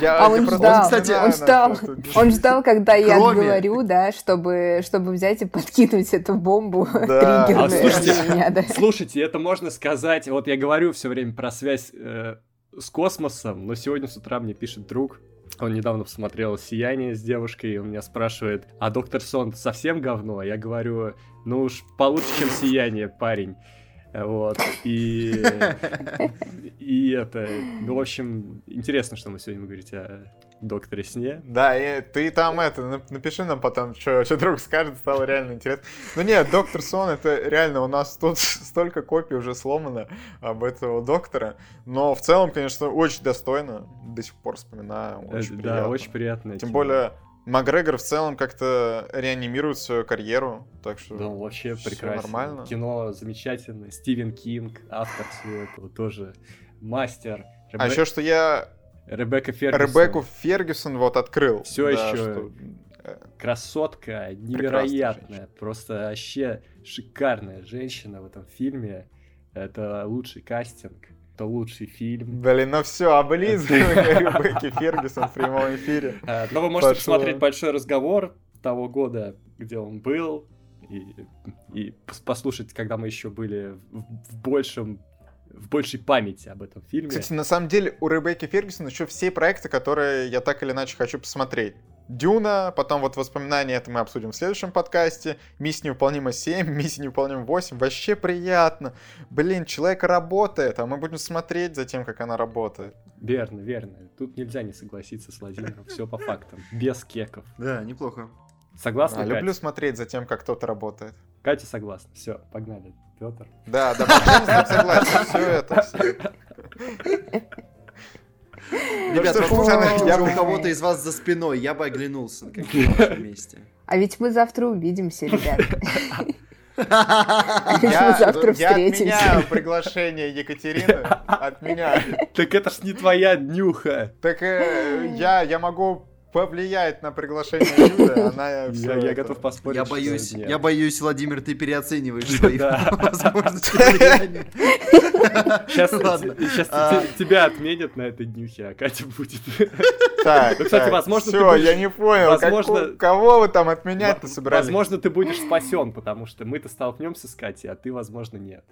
Я, а он ждал, кстати, он ждал, он ждал, когда я говорю, да, чтобы, чтобы взять и подкинуть эту бомбу да. (laughs) а, слушайте, меня, да. слушайте, это можно сказать, вот я говорю все время про связь э, с космосом, но сегодня с утра мне пишет друг, он недавно посмотрел «Сияние» с девушкой, и он меня спрашивает, а «Доктор Сон» совсем говно? Я говорю, ну уж получше, чем «Сияние», парень. Вот, и... (laughs) И это... Ну, в общем, интересно, что мы сегодня будем говорить о докторе сне. Да, и ты там это, напиши нам потом, что, что друг скажет, стало реально интересно. Ну нет, доктор Сон, это реально, у нас тут (laughs) столько копий уже сломано об этого доктора, но в целом, конечно, очень достойно, до сих пор вспоминаю, очень э, приятно. Да, очень приятно. Тем более, Макгрегор в целом как-то реанимирует свою карьеру, так что Да, вообще прекрасно. нормально. Кино замечательное. Стивен Кинг, автор всего этого, тоже мастер. А еще что я Ребекка Фергюсон. Ребекку Фергюсон вот открыл. Все да, еще. Что... Красотка, невероятная. Просто вообще шикарная женщина в этом фильме. Это лучший кастинг. Это лучший фильм. Блин, ну все, облизывай (laughs) Ребекки Фергюсон в прямом эфире. А, но вы можете посмотреть большой разговор того года, где он был, и, и послушать, когда мы еще были в, в большем в большей памяти об этом фильме. Кстати, на самом деле у Ребекки Фергюсон еще все проекты, которые я так или иначе хочу посмотреть. Дюна, потом вот воспоминания, это мы обсудим в следующем подкасте. Миссия невыполнима 7, (laughs) миссия невыполнима 8. Вообще приятно. Блин, человек работает, а мы будем смотреть за тем, как она работает. Верно, верно. Тут нельзя не согласиться с Владимиром. Все по фактам. Без кеков. Да, неплохо. Согласна, а, Люблю смотреть за тем, как кто-то работает. Катя согласна. Все, погнали. Петр. Да, да, согласен. Все это. Все. Ребята, ну, я у кого-то из вас за спиной, я бы оглянулся на каком (laughs) месте. А ведь мы завтра увидимся, ребят. (laughs) Я, завтра я отменяю приглашение Екатерины. Отменяю. Так это ж не твоя днюха. Так э, я, я могу повлияет на приглашение Юды, она все Я, я готов поспорить. Я боюсь, я боюсь, Владимир, ты переоцениваешь свои (laughs) возможности. (laughs) Сейчас, сейчас а... тебя отменят на этой днюхе, а Катя будет. Так, ну, кстати, возможно, все, я не понял, возможно, кого вы там отменять-то собрались? Возможно, ты будешь спасен, потому что мы-то столкнемся с Катей, а ты, возможно, нет.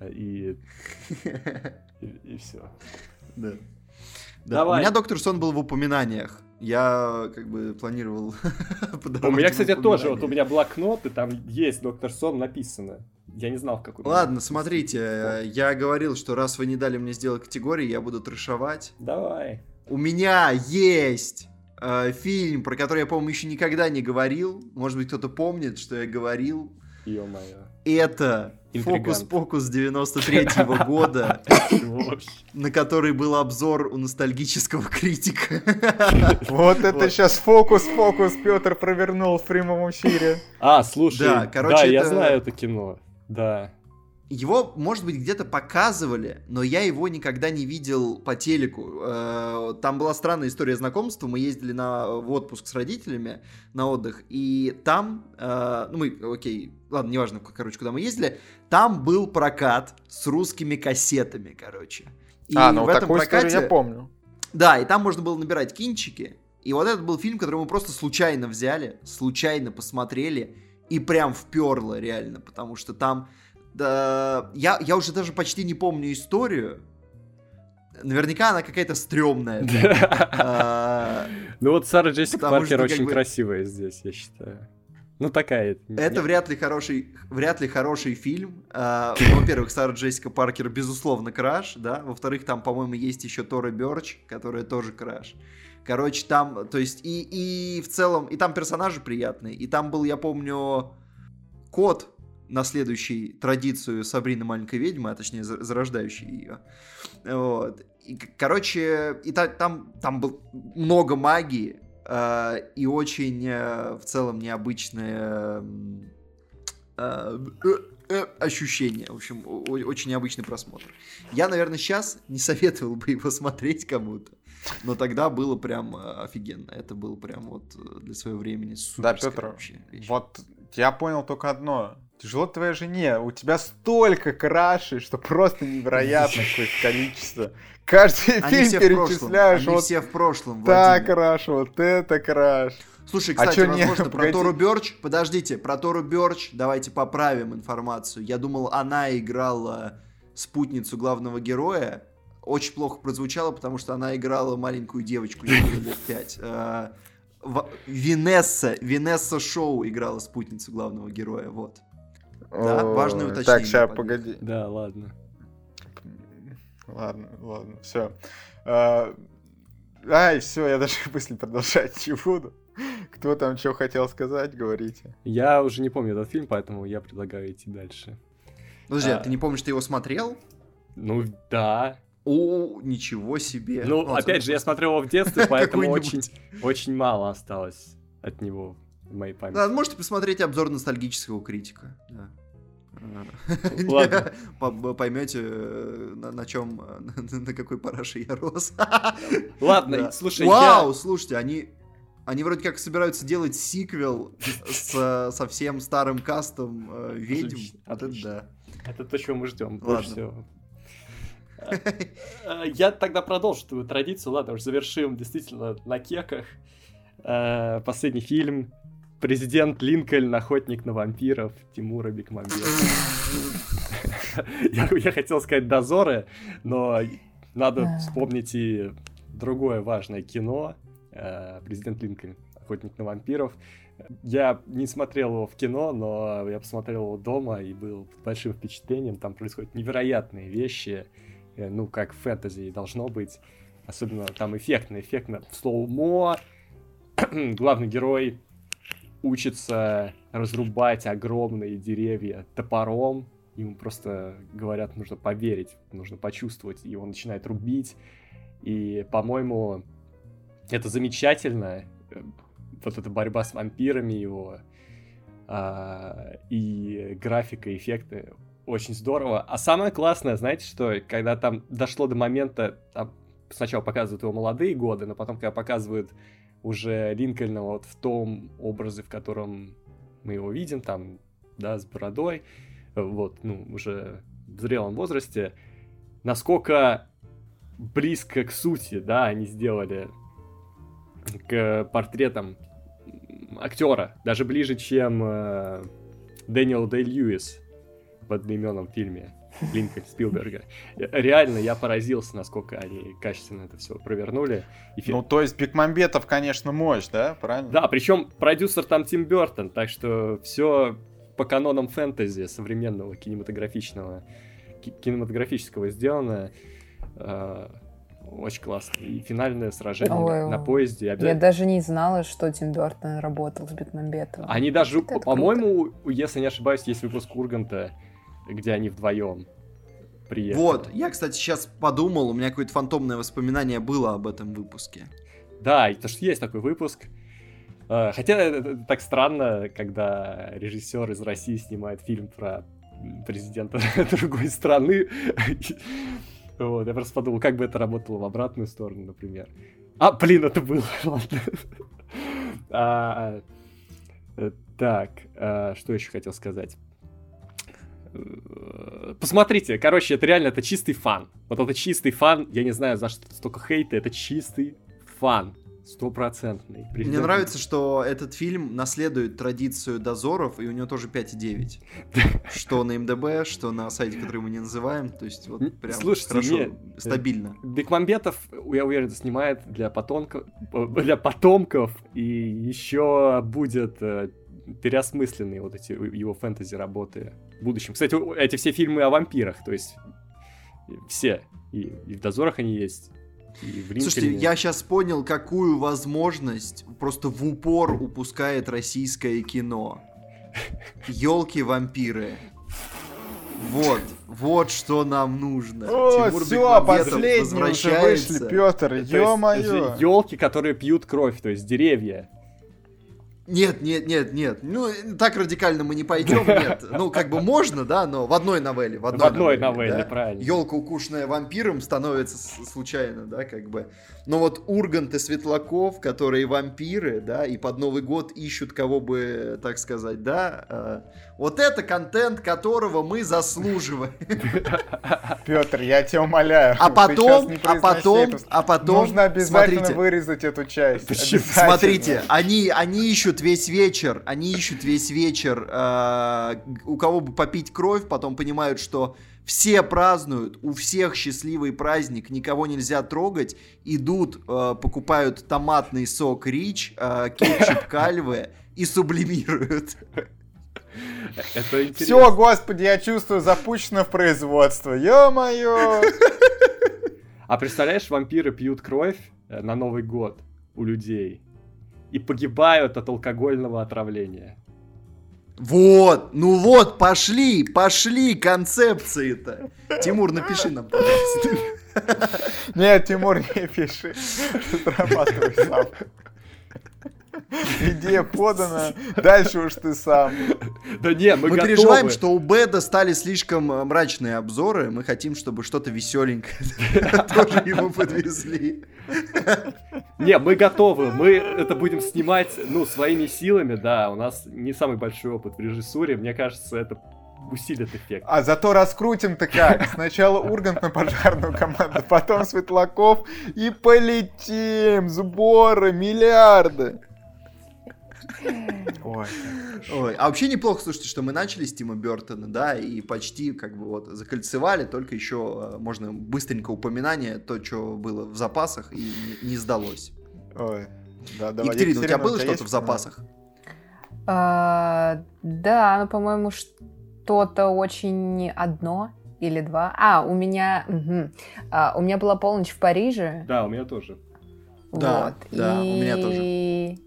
(laughs) И, и, и все. Да. Да. Давай. У меня доктор Сон был в упоминаниях. Я как бы планировал (laughs) У меня, кстати, тоже. Вот у меня блокнот, и там есть доктор Сон написано. Я не знал, в какой. Ладно, смотрите, я говорил, что раз вы не дали мне сделать категории, я буду трешовать. Давай. У меня есть э, фильм, про который я, по-моему, еще никогда не говорил. Может быть, кто-то помнит, что я говорил. Ё-моё. Это Фокус-покус 93-го (laughs) года, на который был обзор у ностальгического критика. (laughs) Вот это сейчас фокус-покус Петр провернул в прямом эфире. А, слушай, да, я знаю это кино, да. Его, может быть, где-то показывали, но я его никогда не видел по телеку. Э, там была странная история знакомства. Мы ездили на, в отпуск с родителями на отдых, и там, э, ну мы, окей, ладно, неважно, короче, куда мы ездили, там был прокат с русскими кассетами, короче. И а, ну в этом такую прокате... я помню. Да, и там можно было набирать кинчики. И вот этот был фильм, который мы просто случайно взяли, случайно посмотрели, и прям вперло реально, потому что там да, я, я уже даже почти не помню историю. Наверняка она какая-то стрёмная. (laughs) А, ну вот Сара Джессика Паркер очень красивая здесь, я считаю. Ну такая. Это вряд ли хороший, вряд ли хороший фильм. А, (laughs) во-первых, Сара Джессика Паркер безусловно краш, да. Во-вторых, там, по-моему, есть еще Тора Бёрч, которая тоже краш. Короче, там, то есть и и в целом и там персонажи приятные, и там был, я помню, кот наследующий традицию Сабрины маленькой ведьмы, а точнее зарождающий ее. Вот. И, короче, и та, там, там было много магии э, и очень э, в целом необычное э, э, ощущение. В общем, очень необычный просмотр. Я, наверное, сейчас не советовал бы его (laughs) смотреть кому-то. Но тогда было прям э, офигенно. Это было прям вот э, для своего времени супер. Да, Петр, вообще вещь. вот я понял только одно. Тяжело твоей жене. У тебя столько крашей, что просто невероятное (laughs) какое-то количество. Каждый Они фильм перечисляешь. Они вот все в прошлом, Так краш, вот это краш. Слушай, а кстати, а возможно, не... (laughs) про Тору Бёрч... Подождите, про Тору Бёрч давайте поправим информацию. Я думал, она играла спутницу главного героя. Очень плохо прозвучало, потому что она играла маленькую девочку, лет пять. А, Винесса, Винесса Шоу играла спутницу главного героя, вот. Да, важное уточнение. Так, сейчас, погоди. Да, ладно. Ладно, ладно, все. А, ай, все, я даже (laughs) мысли продолжать не буду. Кто там что хотел сказать, говорите. Я уже не помню этот фильм, поэтому я предлагаю идти дальше. Подожди, а, а ты не помнишь, ты его смотрел? Ну, да. О, ничего себе. Ну, ну опять же, я (laughs) смотрел его в детстве, поэтому очень, очень мало осталось от него в моей памяти. Да, можете посмотреть обзор ностальгического критика. Да. Ладно. (laughs) Поймете, на, на чем, на, (laughs) на какой параше я рос. (laughs) Ладно, слушай, Вау, слушайте, они, они вроде как собираются делать сиквел с совсем старым кастом э, ведьм. Это да. Это то, чего мы ждем. Ладно. Я тогда продолжу твою традицию. Ладно, уж завершим действительно на кеках. Э, последний фильм Президент Линкольн, охотник на вампиров, Тимура Бекмамбетова. (laughs) я, я хотел сказать «Дозоры», но надо вспомнить и другое важное кино. Э, Президент Линкольн, охотник на вампиров. Я не смотрел его в кино, но я посмотрел его дома и был под большим впечатлением. Там происходят невероятные вещи, э, ну, как в фэнтези должно быть. Особенно там эффектно, эффектно. Слоумо, (clears throat) главный герой учится разрубать огромные деревья топором. Ему просто говорят, нужно поверить, нужно почувствовать. И он начинает рубить. И, по-моему, это замечательно. Вот эта борьба с вампирами его. а, и графика, эффекты очень здорово. А самое классное, знаете что, когда там дошло до момента, там сначала показывают его молодые годы, но потом, когда показывают уже Линкольна вот в том образе, в котором мы его видим, там, да, с бородой, вот, ну, уже в зрелом возрасте, насколько близко к сути, да, они сделали к портретам актера, даже ближе, чем э, Дэниел Дэй Льюис в одноименном фильме Линкольн Спилберга. Реально, я поразился, насколько они качественно это все провернули. И. Ну, то есть Бекмамбетов, конечно, мощь, да? Правильно? Да, причем продюсер там Тим Бертон, так что все по канонам фэнтези современного кинематографичного, кинематографического сделано. Э, очень классно. И финальное сражение Ой, на, на поезде. Обязательно... Я даже не знала, что Тим Бертон работал с Бекмамбетовым. Они даже, по-моему, если не ошибаюсь, есть выпуск Урганта, где они вдвоем приехали. Вот, я, кстати, сейчас подумал, у меня какое-то фантомное воспоминание было об этом выпуске. Да, это что есть такой выпуск. А, хотя это так странно, когда режиссер из России снимает фильм про президента (laughs) другой страны. (laughs) Вот, я просто подумал, как бы это работало в обратную сторону, например. А, блин, это было, (laughs) ладно. А, э, так, а, что еще хотел сказать? Посмотрите, короче, это реально, это чистый фан. Вот это чистый фан, я не знаю, за что столько хейта, это чистый фан. Стопроцентный. Мне нравится, что этот фильм наследует традицию дозоров, и у него тоже 5,9. (laughs) Что на МДБ, что на сайте, который мы не называем. То есть вот прям Слушайте, хорошо, не, стабильно. Бекмамбетов, я уверен, снимает для потомков, (laughs) для потомков, и еще будет э, переосмысленные вот эти его фэнтези работы в будущем. Кстати, эти все фильмы о вампирах, то есть все. И, и в «Дозорах» они есть. И в Слушайте, я сейчас понял, какую возможность просто в упор упускает российское кино. Елки-вампиры. Вот, вот что нам нужно. О, Тимур все, последние уже вышли, Петр, ё-моё. Елки, которые пьют кровь, то есть деревья. Нет, нет, нет, нет. Ну, так радикально мы не пойдем, (laughs) нет. Ну, как бы можно, да, но в одной новелле. В одной, в одной новелле, новелле да. правильно. Елка, укушенная вампиром, становится случайно, да, как бы. Но вот Ургант и Светлаков, которые вампиры, да, и под Новый год ищут кого бы, так сказать, да, э, вот это контент, которого мы заслуживаем. (laughs) Петр, я тебя умоляю. А потом, а потом, а потом, Нужно обязательно смотрите, вырезать эту часть. Смотрите, они, они ищут весь вечер, они ищут весь вечер, э, у кого бы попить кровь, потом понимают, что все празднуют, у всех счастливый праздник, никого нельзя трогать, идут, э, покупают томатный сок Рич, э, кетчуп (laughs) Кальве и сублимируют. Это интересно. Все, господи, я чувствую, запущено в производство. Ё-моё! А представляешь, вампиры пьют кровь э, на Новый год у людей и погибают от алкогольного отравления. Вот, ну вот, пошли, пошли концепции-то. Тимур, напиши нам, пожалуйста. Нет, Тимур, не пиши. Разрабатывай сам. Идея подана, дальше уж ты сам. Да не, мы, мы готовы. переживаем, что у Беда стали слишком э, мрачные обзоры, мы хотим, чтобы что-то веселенькое (laughs) тоже ему подвезли. Не, мы готовы, мы это будем снимать, ну, своими силами, да, у нас не самый большой опыт в режиссуре, мне кажется, это усилит эффект. А зато раскрутим-то как? Сначала Ургант на пожарную команду, потом Светлаков и полетим! Сборы, миллиарды! Ой. Ой. А вообще неплохо, слушайте, что мы начали с Тима Бертона, да, и почти как бы вот закольцевали, только еще э, можно быстренько упоминание, то, что было в запасах и не, не сдалось. Ой. Да, давай. Екатерина, у тебя было что-то в запасах? А, да, ну, по-моему, что-то очень одно или два. А, у меня, угу. а, у меня была полночь в Париже. Да, у меня тоже. Да, вот. да, и... у меня тоже.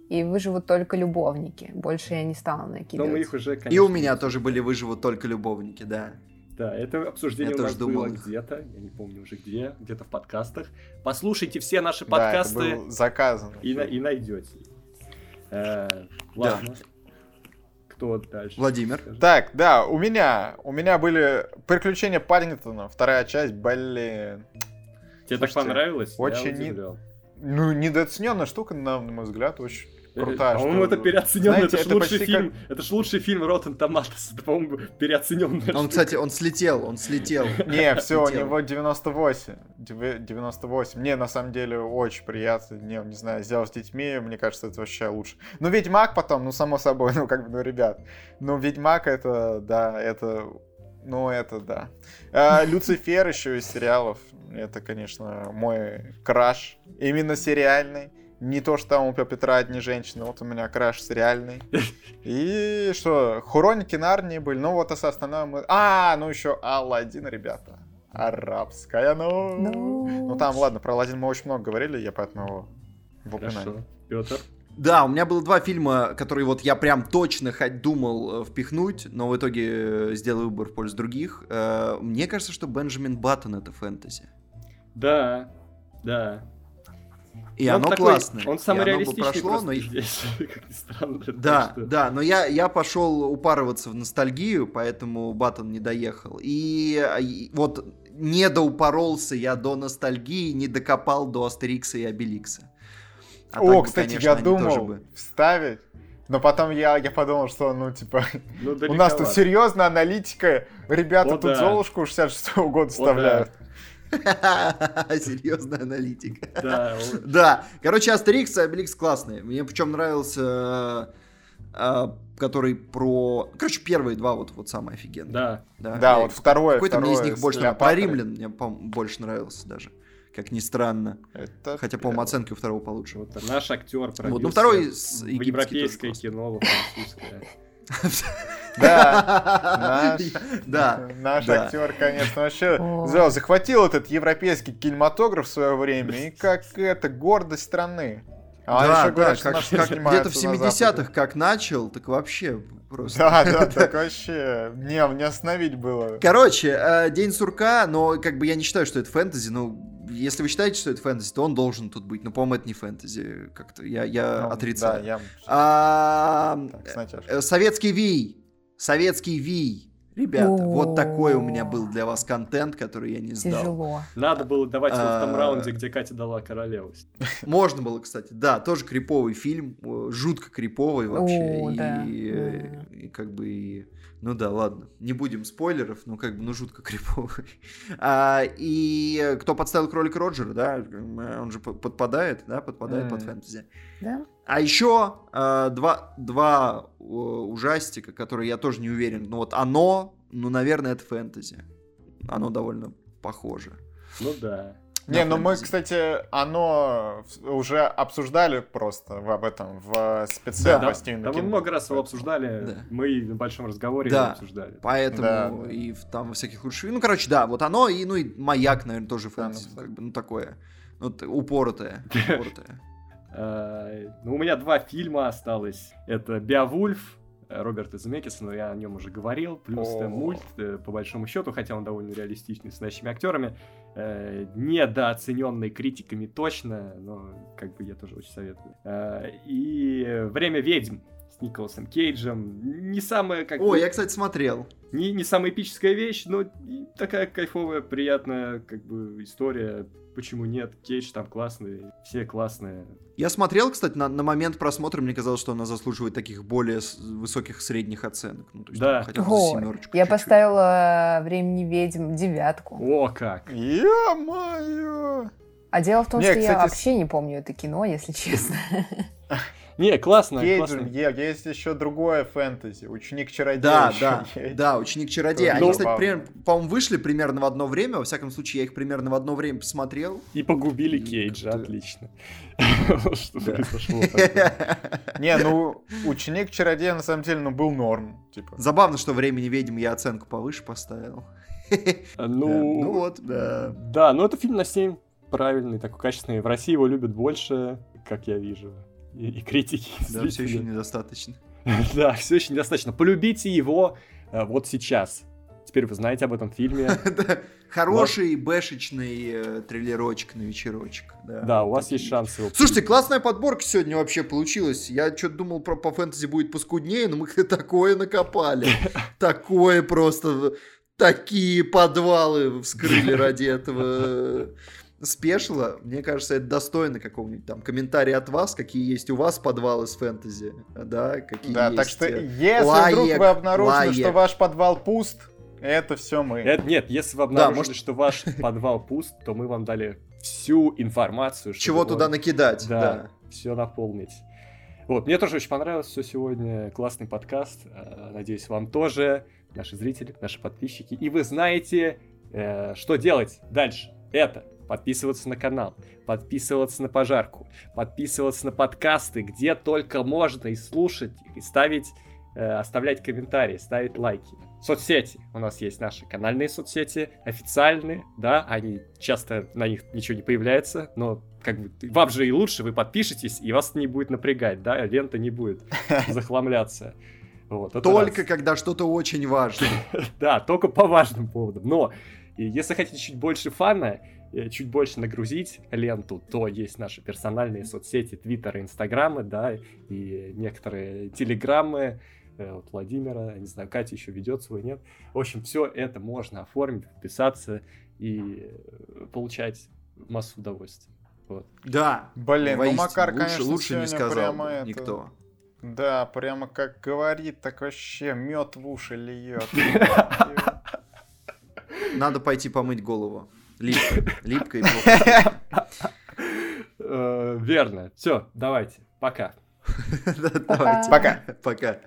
И выживут только любовники. Больше я не стала накидывать. Но мы их уже, конечно... И у меня тоже были выживут только любовники, да. Да, это обсуждение я у нас было где-то, я не помню уже где, где-то в подкастах. Послушайте все наши подкасты. Да, это был заказан. И, и найдете. Э, ладно. Да. кто дальше? Владимир. Так, да, у меня, у меня были «Приключения Паддингтона», вторая часть, блин. Тебе так понравилось? Очень не... Ну, недооцененная штука, на мой взгляд, очень крутая. По-моему, это переоцененный, это же лучший фильм. Как... Это же лучший фильм Rotten Tomatoes. Это, по-моему, переоцененный. Он, кстати, он слетел, он слетел. (laughs) Не, все, у него 98. 98. Мне, на самом деле, очень приятно. Не, не знаю, сделал с детьми, мне кажется, это вообще лучше. Ну, Ведьмак потом, ну, само собой, (laughs) ну, как бы, ну, ребят. Ну, Ведьмак это, да, это ну, это да. А, Люцифер еще из сериалов. Это, конечно, мой краш. Именно сериальный. Не то, что там у Петра одни женщины, вот у меня краш сериальный. И что, Хуроники Нарнии были, ну вот остальное мы... А, ну еще Алладин, ребята. Арабская, ну... Ну, ну там, ладно, про Алладин мы очень много говорили, я поэтому его в упоминании. Петр? Да, у меня было два фильма, которые вот я прям точно хоть думал э, впихнуть, но в итоге э, сделал выбор в пользу других. Э, мне кажется, что Бенджамин Баттон это фэнтези. Да, да. И он оно такой, классное. Он самый реалистичный прошло, но... здесь, (laughs) странно. Да, что... да, но я, я пошел упарываться в ностальгию, поэтому Баттон не доехал. И, и вот не доупоролся я до ностальгии, не докопал до Астерикса и Обеликса. А О, бы, кстати, конечно, я думал бы... вставить, но потом я, я подумал, что, ну, типа, ну, (laughs) у нас тут серьезная аналитика, ребята О, тут да. Золушку 66 -го года вставляют. (laughs) Да. Серьезная аналитика. Да, (laughs) да. Короче, Астерикс и Обеликс классные. Мне причем нравился э, который про... Короче, первые два вот, вот самые офигенные. Да. Да, да вот второе. Какой-то мне из них больше нравился. Про Римлян мне, больше нравился даже. Как ни странно. Это Хотя, по-моему, оценки у второго получше. Вот, наш актер, Вот, ну, второй с в европейское кино, французское. (laughs) Да, наш, да, наш актер, конечно, вообще захватил этот европейский кинематограф в свое время, и как это гордость страны. А да, еще говорят, да, как, как где-то в 70-х как начал, так вообще просто. Да, да, так вообще не, не остановить было. Короче, э, День сурка, но как бы я не считаю, что это фэнтези, ну, если вы считаете, что это фэнтези, то он должен тут быть. Но, по-моему, это не фэнтези. Как-то я, я ну, отрицаю. Да, я... А, так, э, советский Вий. Советский Вий. Ребята, вот такой у меня был для вас контент, который я не сдал. Тяжело. Надо было давать его в том а, раунде, где Катя дала королеву. (laughs) Можно было, кстати. Да, тоже криповый фильм. Жутко криповый вообще. И как бы... Ну да, ладно. Не будем спойлеров, ну как бы, ну жутко (laughs) криповый. А, и кто подставил кролика Роджера, да, он же подпадает, да, подпадает mm. под фэнтези. Да. А еще а, два, два ужастика, которые я тоже не уверен. Ну вот оно, ну, наверное, это фэнтези. Оно довольно похоже. Ну да. Не, ну мы, кстати, оно уже обсуждали просто в, об этом в специальном да, да, мы много раз его обсуждали, да. мы на большом разговоре да, его обсуждали. Поэтому да, и в, там во всяких лучших... Ну, короче, да, вот оно, и, ну, и маяк, наверное, тоже фэнтези, да, ну, как бы, ну, такое, ну, упоротое, (laughs) упоротое. Э, ну, у меня два фильма осталось. Это «Беовульф», Роберта Земекиса, но я о нем уже говорил, плюс это мульт, э, по большому счету, хотя он довольно реалистичный, с настоящими актерами, э, недооцененный критиками точно, но как бы я тоже очень советую. Э, и «Время ведьм», с Николасом Кейджем. Не самая как О, бы, я, кстати, смотрел. Не, не самая эпическая вещь, но такая кайфовая, приятная как бы история почему нет? Кейдж там классный, все классные. Я смотрел, кстати, на, на момент просмотра, мне казалось, что она заслуживает таких более высоких средних оценок. Ну, то есть, да. Там, О, я чуть-чуть. поставила «Времени ведьм» девятку. О, как! Ё-моё! А дело в том, не, что кстати, я вообще не помню это кино, если честно. (laughs) Не, классно, классно. есть еще другое фэнтези. Ученик чародея. Да, да, (laughs) есть. да, ученик чародея. Они, кстати, по-моему, вышли примерно в одно время. Во всяком случае, я их примерно в одно время посмотрел. И погубили Кейджа, отлично. (laughs) Что произошло? (laughs) Не, ну, ученик чародея на самом деле, ну, был норм. Типа. Забавно, что времени ведьм я оценку повыше поставил. Ну, ну вот, да. Да, ну это фильм на 7 правильный, такой качественный. В России его любят больше, как я вижу и, и критики. (laughs) Да, все еще недостаточно. (laughs) да, все еще недостаточно. Полюбите его э, вот сейчас. Теперь вы знаете об этом фильме. (laughs) Хороший бэшечный э, триллерочек на вечерочек. Да, у вас есть шанс его. Слушайте, классная подборка сегодня вообще получилась. Я что-то думал, про по фэнтези будет поскуднее, но мы такое накопали. Такое просто... Такие подвалы вскрыли ради этого спешила. Мне кажется, это достойно какого-нибудь там комментария от вас, какие есть у вас подвалы с фэнтези, да, какие да, есть... так что э, если лаек, вдруг вы обнаружили, лаек. что ваш подвал пуст, это все мы. Это, нет, если вы обнаружили, да, может... что ваш подвал пуст, то мы вам дали всю информацию. Чего туда накидать, да. да. Все наполнить. Вот, мне тоже очень понравилось все сегодня. Классный подкаст. Э, надеюсь, вам тоже, наши зрители, наши подписчики. И вы знаете, э, что делать дальше. Это подписываться на канал, подписываться на пожарку, подписываться на подкасты, где только можно и слушать, и ставить, э, оставлять комментарии, ставить лайки. Соцсети. У нас есть наши канальные соцсети, официальные, да, они часто на них ничего не появляется, но как бы вам же и лучше, вы подпишетесь, и вас не будет напрягать, да, лента не будет (laughs) захламляться. Вот, только раз. когда что-то очень важно. (laughs) да, только по важным поводам. Но если хотите чуть больше фана, чуть больше нагрузить ленту, то есть наши персональные соцсети, твиттеры, инстаграмы, да, и некоторые телеграммы, э, вот Владимира, не знаю, Катя еще ведет свой, нет. В общем, все это можно оформить, подписаться и э, получать массу удовольствия. Вот. Да. Блин, ну Макар, лучше, конечно, лучше не сказал прямо это... никто. Да, прямо как говорит, так вообще мед в уши льет. (laughs) Надо пойти помыть голову. Липко. Липко и (laughs) э, Верно. Все, давайте. (laughs) Пока. Давайте. Пока. Пока.